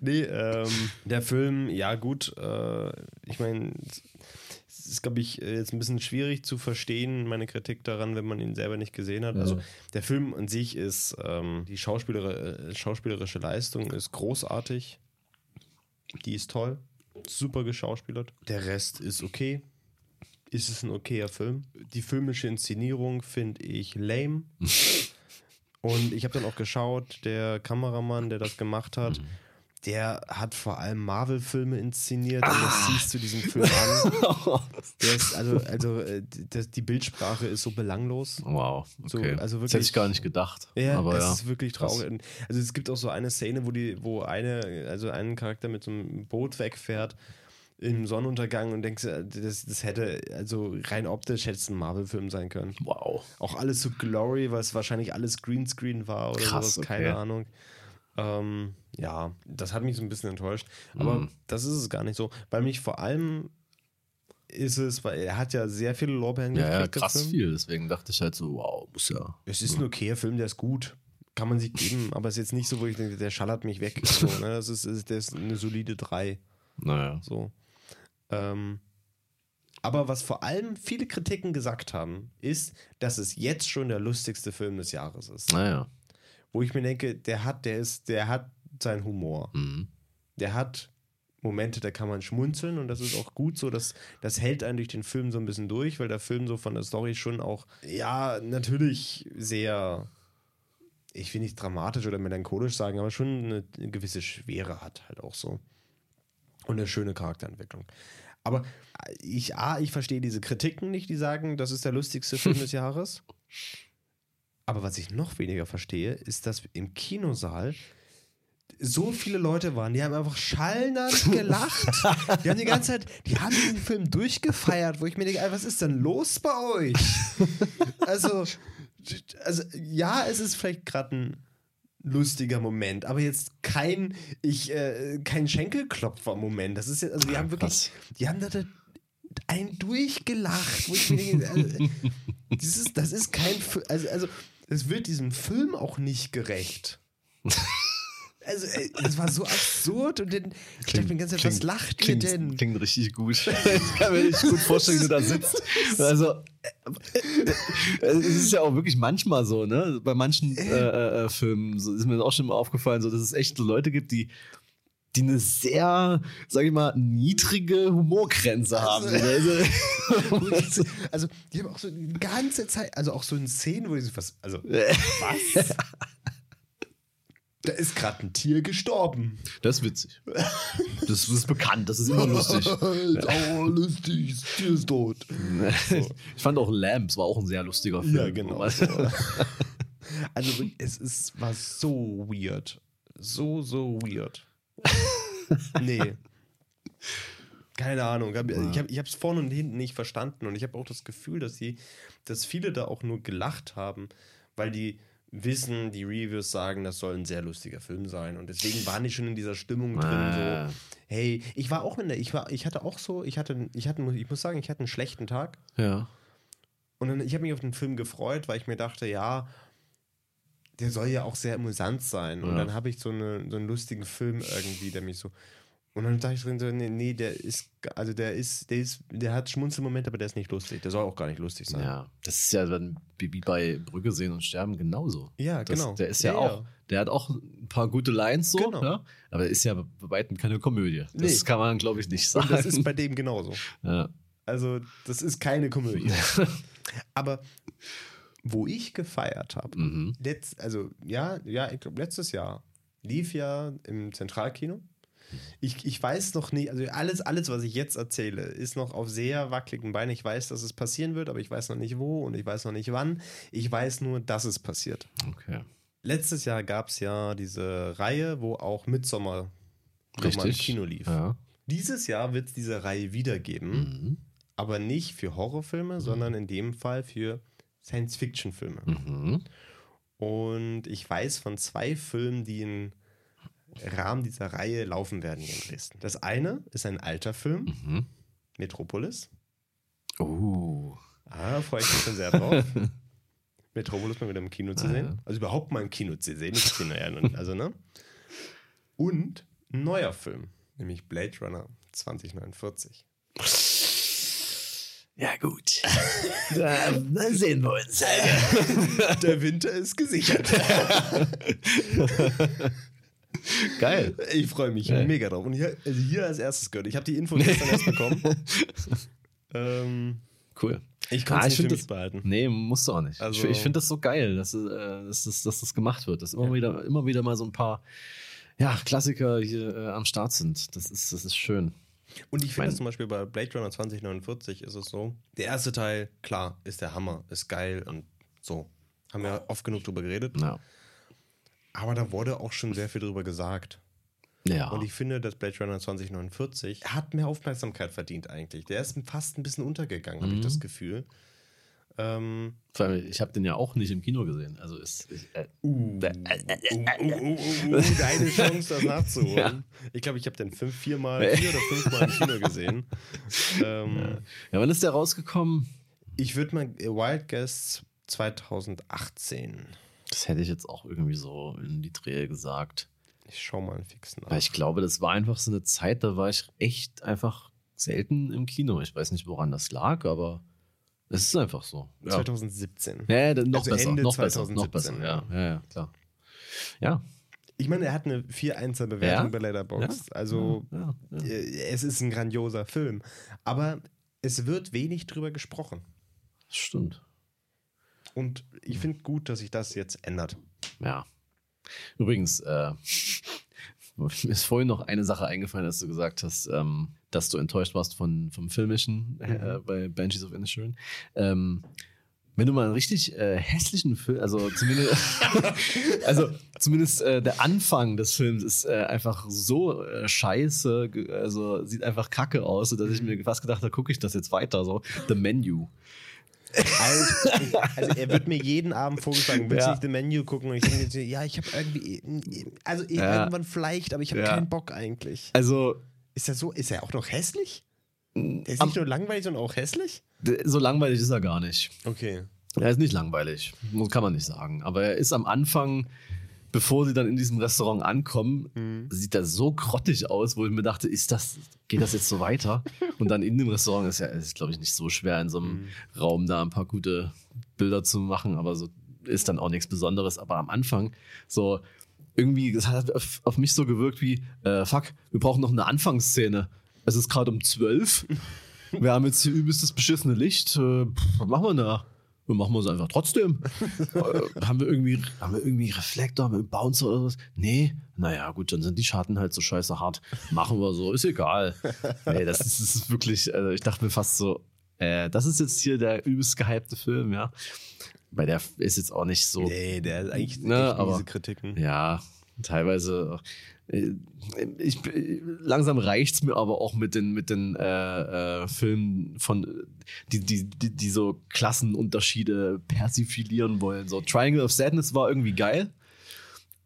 nee, ähm, der Film, ja gut, äh, ich meine, ist, glaube ich, äh, jetzt ein bisschen schwierig zu verstehen, meine Kritik daran, wenn man ihn selber nicht gesehen hat. Also der Film an sich ist, ähm, die Schauspieler, äh, schauspielerische Leistung ist großartig. Die ist toll. Super geschauspielert. Der Rest ist okay. Ist es ein okayer Film? Die filmische Inszenierung finde ich lame. Und ich habe dann auch geschaut, der Kameramann, der das gemacht hat, der hat vor allem Marvel-Filme inszeniert und das siehst du diesem Film an. Der ist, also, also äh, das, die Bildsprache ist so belanglos. wow, So, okay. also das hätte wirklich- ich gar nicht gedacht. Ja, aber es ja. ist wirklich krass. traurig. Und Also es gibt auch so eine Szene, wo die, wo eine, also ein Charakter mit so einem Boot wegfährt im Sonnenuntergang und denkst, äh, das, das hätte, also rein optisch hätte es ein Marvel-Film sein können. Wow. Auch alles so Glory, weil es wahrscheinlich alles Greenscreen war oder Krass, sowas, keine okay. Ahnung. Ähm, ja, das hat mich so ein bisschen enttäuscht. Aber Mhm. das ist es gar nicht so. Bei mich vor allem ist es, weil er hat ja sehr viele Lorbeeren Ja, ja, gekriegt, der krass viel. Deswegen dachte ich halt so, wow, muss ja. Es ist ein okayer Film, der ist gut. Kann man sich geben, aber es ist jetzt nicht so, wo ich denke, der schallert mich weg. So, ne? Das ist, ist, der ist eine solide 3. Naja. So. Ähm, aber was vor allem viele Kritiken gesagt haben, ist, dass es jetzt schon der lustigste Film des Jahres ist. Naja. Wo ich mir denke, der hat, der ist, der hat seinen Humor. Mhm. Der hat Momente, da kann man schmunzeln und das ist auch gut so. Das, das hält einen durch den Film so ein bisschen durch, weil der Film so von der Story schon auch, ja, natürlich sehr, ich will nicht dramatisch oder melancholisch sagen, aber schon eine, eine gewisse Schwere hat halt auch so. Und eine schöne Charakterentwicklung. Aber ich, A, ich verstehe diese Kritiken nicht, die sagen, das ist der lustigste Film des Jahres. Aber was ich noch weniger verstehe, ist, dass im Kinosaal so viele Leute waren, die haben einfach schallend gelacht. Die haben die ganze Zeit, die haben diesen Film durchgefeiert, wo ich mir denke, was ist denn los bei euch? Also, also ja, es ist vielleicht gerade ein lustiger Moment, aber jetzt kein ich äh, kein Schenkelklopfer-Moment. Das ist ja, also die haben wirklich, Krass. die haben da einen durchgelacht, wo ich mir denke, also, dieses, das ist kein, also also es wird diesem Film auch nicht gerecht. Also, ey, das war so absurd und dann ich dachte mir die ganze Zeit, was lacht ihr klingt, denn? Klingt richtig gut. ich kann mir nicht gut vorstellen, wie du da sitzt. Also, äh, es ist ja auch wirklich manchmal so, ne? Bei manchen äh, äh, Filmen so ist mir auch schon mal aufgefallen, so, dass es echt so Leute gibt, die die eine sehr, sag ich mal, niedrige Humorgrenze haben. Also, Also, die haben auch so die ganze Zeit, also auch so in Szenen, wo die so was, also, was? Da ist gerade ein Tier gestorben. das ist witzig. Das ist bekannt, das ist immer lustig. oh, lustig, das Tier ist tot. Ich fand auch Lamps war auch ein sehr lustiger Film. Ja, genau. Also, wirklich, es ist, war so weird. So, so weird. nee. Keine Ahnung. Ich habe es vorne und hinten nicht verstanden und ich habe auch das Gefühl, dass die, dass viele da auch nur gelacht haben, weil die wissen, die Reviews sagen, das soll ein sehr lustiger Film sein und deswegen waren die schon in dieser Stimmung drin. Ah. So, hey, ich war auch in der, ich war, ich hatte auch so, ich hatte, ich hatte, ich muss sagen, ich hatte einen schlechten Tag. Ja. Und dann, ich habe mich auf den Film gefreut, weil ich mir dachte, ja, der soll ja auch sehr amüsant sein. Und Ja. dann habe ich so, eine, so einen lustigen Film irgendwie, der mich so. Und dann dachte ich drin, so, nee, nee, der ist, also der ist, der ist, der hat Schmunzelmomente, aber der ist nicht lustig. Der soll auch gar nicht lustig sein. Ja, das ist ja dann wie bei Brücke sehen und sterben genauso. Ja, Das, genau. Der ist ja, Ja, auch, ja. der hat auch ein paar gute Lines so, Genau. ja? aber ist ja bei weitem keine Komödie. Das Nee. kann man, glaube ich, nicht sagen. Und das ist bei dem genauso. ja. Also, das ist keine Komödie. aber wo ich gefeiert habe, mhm. also ja, ja, ich glaube letztes Jahr lief ja im Zentralkino. Ich, ich weiß noch nicht, also alles, alles, was ich jetzt erzähle, ist noch auf sehr wackeligen Beinen. Ich weiß, dass es passieren wird, aber ich weiß noch nicht wo und ich weiß noch nicht wann. Ich weiß nur, dass es passiert. Okay. Letztes Jahr gab es ja diese Reihe, wo auch Midsommar nochmal im. Kino lief. Ja. Dieses Jahr wird es diese Reihe wiedergeben, Mhm. aber nicht für Horrorfilme, sondern in dem Fall für Science-Fiction-Filme. Mhm. Und ich weiß von zwei Filmen, die im Rahmen dieser Reihe laufen werden hier in Dresden. Das eine ist ein alter Film, Mhm. Metropolis. Oh. Ah, freue ich mich schon sehr drauf. Metropolis mal wieder im Kino zu Ah, sehen. ja. Also überhaupt mal im Kino zu sehen. Ich bin ja, also, ne? Und ein neuer Film, nämlich Blade Runner 2049. Ja, gut. da, da sehen wir uns. Der Winter ist gesichert. Geil. Ich freue mich Ja. mega drauf. Und hier, also hier als erstes gehört. Ich habe die Info gestern erst bekommen. ähm, Cool. ich kann Ah, es ich nicht für mich das- behalten. Nee, musst du auch nicht. Also- ich ich finde das so geil, dass, äh, dass, das, dass das gemacht wird. Dass immer, wieder, immer wieder mal so ein paar ja, Klassiker hier äh, am Start sind. Das ist, das ist schön. Und ich finde zum Beispiel bei Blade Runner 2049 ist es so. Der erste Teil, klar, ist der Hammer, ist geil und so. Haben wir oft genug drüber geredet. Ja. Aber da wurde auch schon sehr viel drüber gesagt. Ja. Und ich finde, dass Blade Runner 2049 hat mehr Aufmerksamkeit verdient eigentlich. Der ist fast ein bisschen untergegangen, habe ich Mhm. das Gefühl. Ähm, Vor allem, ich habe den ja auch nicht im Kino gesehen. Also ist. Ich, äh, uh, uh, uh, uh, uh, uh, deine Chance, das nachzuholen. Ja. Ich glaube, ich habe den fünf, viermal, vier oder fünfmal im Kino gesehen. Ähm, ja, wann ist der rausgekommen? Ich würde mal Wild Guests 2018. Das hätte ich jetzt auch irgendwie so in die Drehe gesagt. Ich schau mal fix nach. Weil ich glaube, das war einfach so eine Zeit, da war ich echt einfach selten im Kino. Ich weiß nicht, woran das lag, aber es ist einfach so. Ja, 2017. ja noch Also besser, Ende noch besser, noch 2017, besser. Ja, ja, ja, klar. Ja. Ich meine, er hat eine 4-1er Bewertung Ja? bei Letterboxd. Also äh, es ist ein grandioser Film. Aber es wird wenig drüber gesprochen. Das stimmt. Und ich finde gut, dass sich das jetzt ändert. Ja. Übrigens, äh, mir ist vorhin noch eine Sache eingefallen, dass du gesagt hast, ähm, dass du enttäuscht warst von, vom Filmischen äh, bei Banshees of Inisherin. Ähm, wenn du mal einen richtig äh, hässlichen Film, also zumindest, also zumindest äh, der Anfang des Films ist äh, einfach so äh, scheiße, also sieht einfach kacke aus, dass ich mir fast gedacht habe, gucke ich das jetzt weiter, so The Menu. Also, also er wird mir jeden Abend vorgeschlagen, willst du Ja. nicht The Menu gucken? Und ich denke, ja, ich habe irgendwie, also Ja. irgendwann vielleicht, aber ich habe Ja. keinen Bock eigentlich. Also Ist er so, ist er auch noch hässlich? Der ist am- nicht nur langweilig, sondern auch hässlich? so langweilig ist er gar nicht. Okay. Er ist nicht langweilig, kann man nicht sagen. Aber er ist am Anfang, bevor sie dann in diesem Restaurant ankommen, Mhm. sieht er so grottig aus, wo ich mir dachte, ist das, geht das jetzt so weiter? Und dann in dem Restaurant ist ja, ist glaube ich nicht so schwer, in so einem Mhm. Raum da ein paar gute Bilder zu machen, aber so ist dann auch nichts Besonderes. Aber am Anfang so irgendwie, das hat auf, mich so gewirkt wie, äh, fuck, wir brauchen noch eine Anfangsszene. Es ist gerade um zwölf. Wir haben jetzt hier übelstes beschissene Licht. Äh, pff, was machen wir da? Wir machen wir es einfach trotzdem. äh, haben, wir irgendwie, haben wir irgendwie Reflektor, haben wir Bouncer oder was? Nee, naja, gut, dann sind die Schatten halt so scheiße hart. Machen wir so, ist egal. Nee, das ist, das ist wirklich, also ich dachte mir fast so, äh, das ist jetzt hier der übelst gehypte Film, ja. Weil der ist jetzt auch nicht so. Nee, der ist eigentlich Ne, aber- miese Kritiken. Ja, teilweise. äh, Ich, langsam reicht es mir aber auch mit den, mit den äh, äh, Filmen von die, die, die, die so Klassenunterschiede persiflieren wollen. So Triangle of Sadness war irgendwie geil.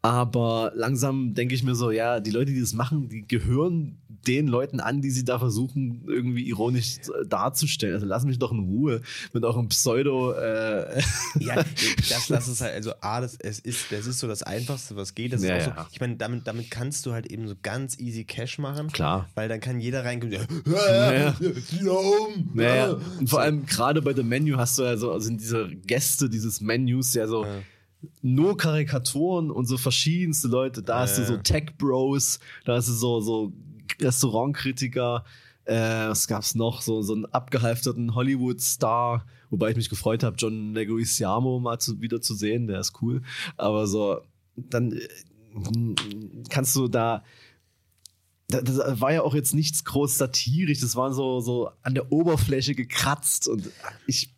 Aber langsam denke ich mir so, ja, die Leute, die das machen, die gehören den Leuten an, die sie da versuchen, irgendwie ironisch darzustellen. Also lass mich doch in Ruhe mit eurem Pseudo. Äh, Ja, das, das ist halt, also A, das, es ist, das ist so das Einfachste, was geht. Das Ja, so, ja. ich meine, damit, damit kannst du halt eben so ganz easy Cash machen. Klar. Weil dann kann jeder reinkommen und Ja. ja, ja, um. Naja, ja. und vor allem gerade bei dem Menü hast du ja so, sind diese Gäste dieses Menus ja so Ja. Nur Karikaturen und so verschiedenste Leute. Da hast du so Tech Bros, da hast du so, so Restaurantkritiker, äh, was gab's noch? So, so einen abgehalfterten Hollywood-Star, wobei ich mich gefreut habe, John Leguizamo mal zu, wieder zu sehen, der ist cool. Aber so, dann äh, kannst du da da- das war ja auch jetzt nichts groß satirisch, das war so, so an der Oberfläche gekratzt und ich,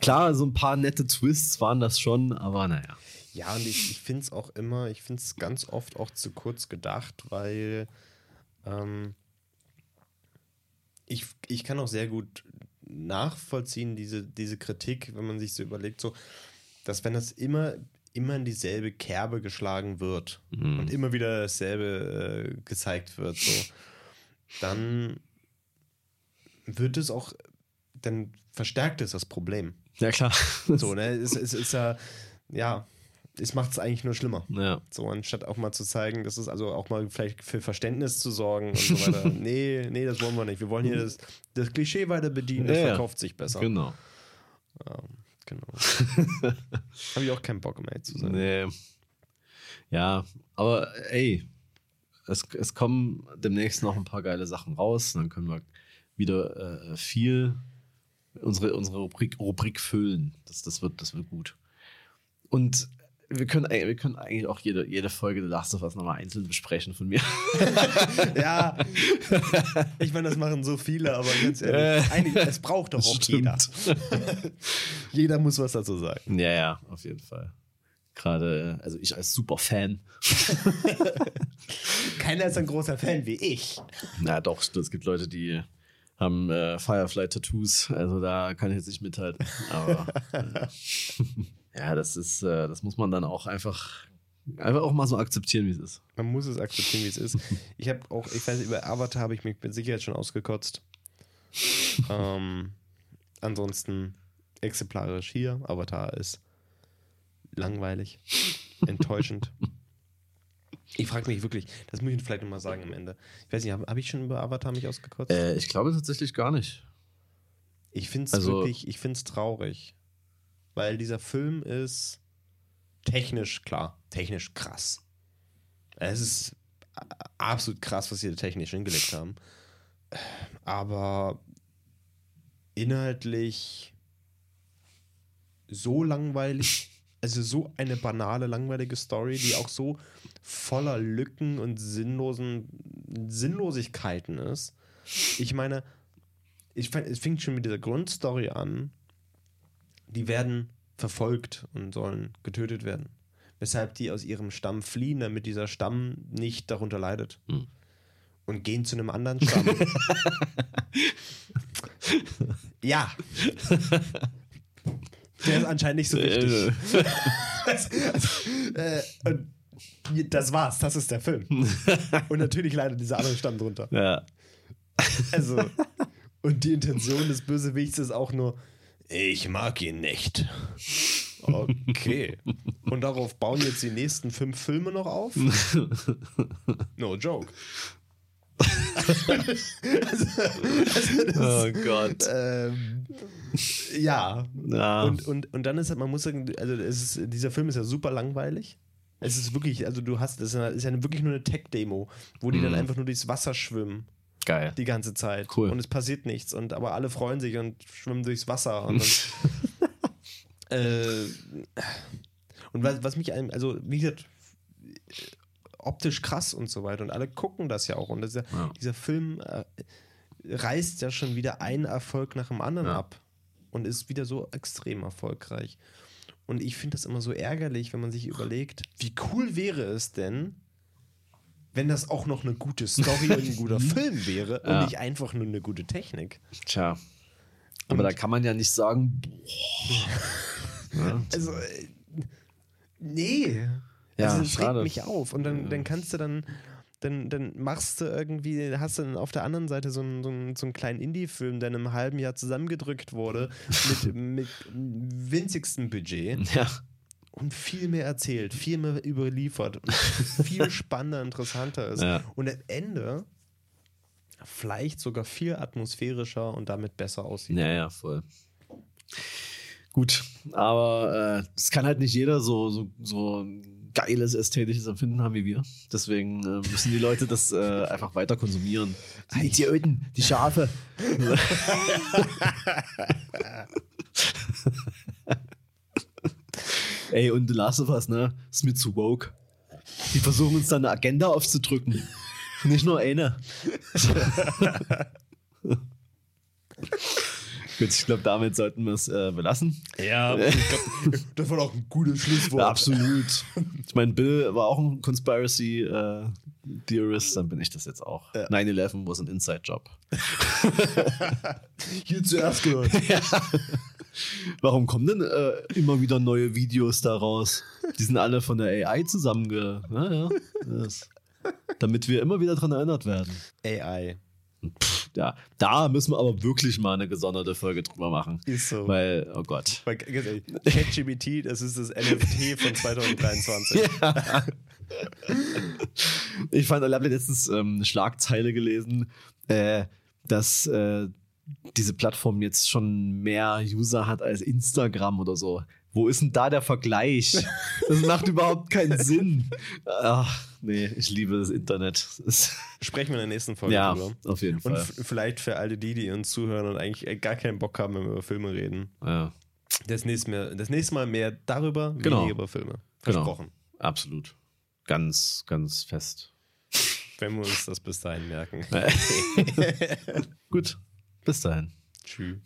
klar, so ein paar nette Twists waren das schon, aber naja. Ja, und ich, ich finde es auch immer, ich finde es ganz oft auch zu kurz gedacht, weil Ähm, ich, ich kann auch sehr gut nachvollziehen, diese, diese Kritik, wenn man sich so überlegt, so, dass wenn das immer, immer in dieselbe Kerbe geschlagen wird Mhm. und immer wieder dasselbe äh, gezeigt wird, so, dann wird es auch, dann verstärkt es das Problem. Ja, klar. So, ne? Es, es ist ja, ja, es macht es eigentlich nur schlimmer. Ja. So, anstatt auch mal zu zeigen, dass es also auch mal vielleicht für Verständnis zu sorgen und so weiter. nee, nee, das wollen wir nicht. Wir wollen hier das, das Klischee weiter bedienen, das Ja, verkauft sich besser. Genau. Genau. Habe ich auch keinen Bock mehr zu sein. Nee. Ja, aber ey, es, es kommen demnächst noch ein paar geile Sachen raus. Dann können wir wieder äh, viel unsere, unsere Rubrik, Rubrik füllen. Das, das, wird, das wird gut. Und wir können, eigentlich- wir können eigentlich auch jede, jede Folge The Last of Us nochmal einzeln besprechen von mir. Ja, ich meine, das machen so viele, aber ganz ehrlich, eigentlich, es braucht doch auch jeder. jeder muss was dazu sagen. Ja, ja, auf jeden Fall. Gerade, also ich als Superfan. Keiner ist ein großer Fan wie ich. Na doch, es gibt Leute, die haben äh, Firefly-Tattoos, also da kann ich jetzt nicht mithalten. Aber äh, ja, das ist, äh, das muss man dann auch einfach, einfach auch mal so akzeptieren, wie es ist. Man muss es akzeptieren, wie es ist. Ich habe auch, ich weiß, über Avatar habe ich mich mit Sicherheit schon ausgekotzt. ähm, ansonsten exemplarisch hier. Avatar ist langweilig, enttäuschend. Ich frage mich wirklich, das muss ich vielleicht nochmal sagen am Ende. Ich weiß nicht, habe hab ich schon über Avatar mich ausgekotzt? Äh, ich glaube tatsächlich gar nicht. Ich finde es Also- wirklich, ich finde es traurig. Weil dieser Film ist technisch, klar, technisch krass. Es ist absolut krass, was sie da technisch hingelegt haben. Aber inhaltlich so langweilig, also so eine banale, langweilige Story, die auch so voller Lücken und sinnlosen Sinnlosigkeiten ist. Ich meine, ich es fängt schon mit dieser Grundstory an. Die werden verfolgt und sollen getötet werden. Weshalb die aus ihrem Stamm fliehen, damit dieser Stamm nicht darunter leidet. Hm. Und gehen zu einem anderen Stamm. ja. Der ist anscheinend nicht so wichtig. äh, und das war's, das ist der Film. Und natürlich leidet dieser andere Stamm drunter. Ja. Also, und die Intention des Bösewichts ist auch nur, ich mag ihn nicht. Okay. Und darauf bauen jetzt die nächsten fünf Filme noch auf? No joke. also, also das, Oh Gott. ähm, ja. Ja. Und, und, und dann ist halt, man muss sagen, also ist, dieser Film ist ja super langweilig. Es ist wirklich, also du hast, das ist ja- ist ja wirklich nur eine Tech-Demo, wo die dann einfach nur durchs Wasser schwimmen Geil. die ganze Zeit. Cool. Und es passiert nichts. Und aber alle freuen sich und schwimmen durchs Wasser. Und, dann, äh, und was, was mich, ein- also wie gesagt, optisch krass und so weiter. Und alle gucken das ja auch. Und ja, Ja. dieser Film äh, reißt ja schon wieder einen Erfolg nach dem anderen Ja. ab. Und ist wieder so extrem erfolgreich. Und ich finde das immer so ärgerlich, wenn man sich überlegt, wie cool wäre es denn, wenn das auch noch eine gute Story und ein guter Film wäre und Ja. nicht einfach nur eine gute Technik. Tja. Aber da kann man ja nicht sagen, boah. Also, äh, nee. Ja, also, das schade. regt mich auf. Und dann, dann kannst du dann, dann, dann machst du irgendwie, hast du dann auf der anderen Seite so einen, so einen, so einen kleinen Indie-Film, der in einem halben Jahr zusammengedrückt wurde, mit, mit winzigstem Budget Ja. Und viel mehr erzählt, viel mehr überliefert viel spannender, interessanter ist. Ja. Und am Ende vielleicht sogar viel atmosphärischer und damit besser aussieht. Ja, ja, voll. Gut, aber äh, es kann halt nicht jeder so, so, so ein geiles ästhetisches Empfinden haben wie wir. Deswegen äh, müssen die Leute das äh, einfach weiter konsumieren. Die Idioten, die Schafe. Ey, und The Last of Us, ne? Ist mir zu woke. Die versuchen uns da eine Agenda aufzudrücken. Nicht nur eine. Gut, ich glaube, damit sollten wir es äh, belassen. Ja, ich glaub, das war doch ein gutes Schlusswort. Ja, absolut. Ich meine, Bill war auch ein Conspiracy. Äh, Theorist, dann bin ich das jetzt auch. Ja. 9-11 was ein Inside-Job. Hier zuerst gehört. Warum kommen denn äh, immer wieder neue Videos daraus? Die sind alle von der AI zusammenge... Naja, das, damit wir immer wieder dran erinnert werden. AI. Pff, ja, da müssen wir aber wirklich mal eine gesonderte Folge drüber machen. Ist so. Weil, oh Gott. ChatGPT, das ist das NFT von 2023. Ich fand, ich habe letztens ähm, eine Schlagzeile gelesen, äh, dass äh, diese Plattform jetzt schon mehr User hat als Instagram oder so. Wo ist denn da der Vergleich? Das macht überhaupt keinen Sinn. Ach, nee, ich liebe das Internet. Sprechen wir in der nächsten Folge ja, drüber. auf jeden Und Fall. f- vielleicht für alle die, die uns zuhören und eigentlich äh, gar keinen Bock haben, wenn wir über Filme reden. Ja, Das nächste Mal, das nächste Mal mehr darüber, Genau. weniger über Filme. Genau. Versprochen. absolut. Ganz, ganz fest. Wenn wir uns das bis dahin merken. Gut, bis dahin. Tschüss.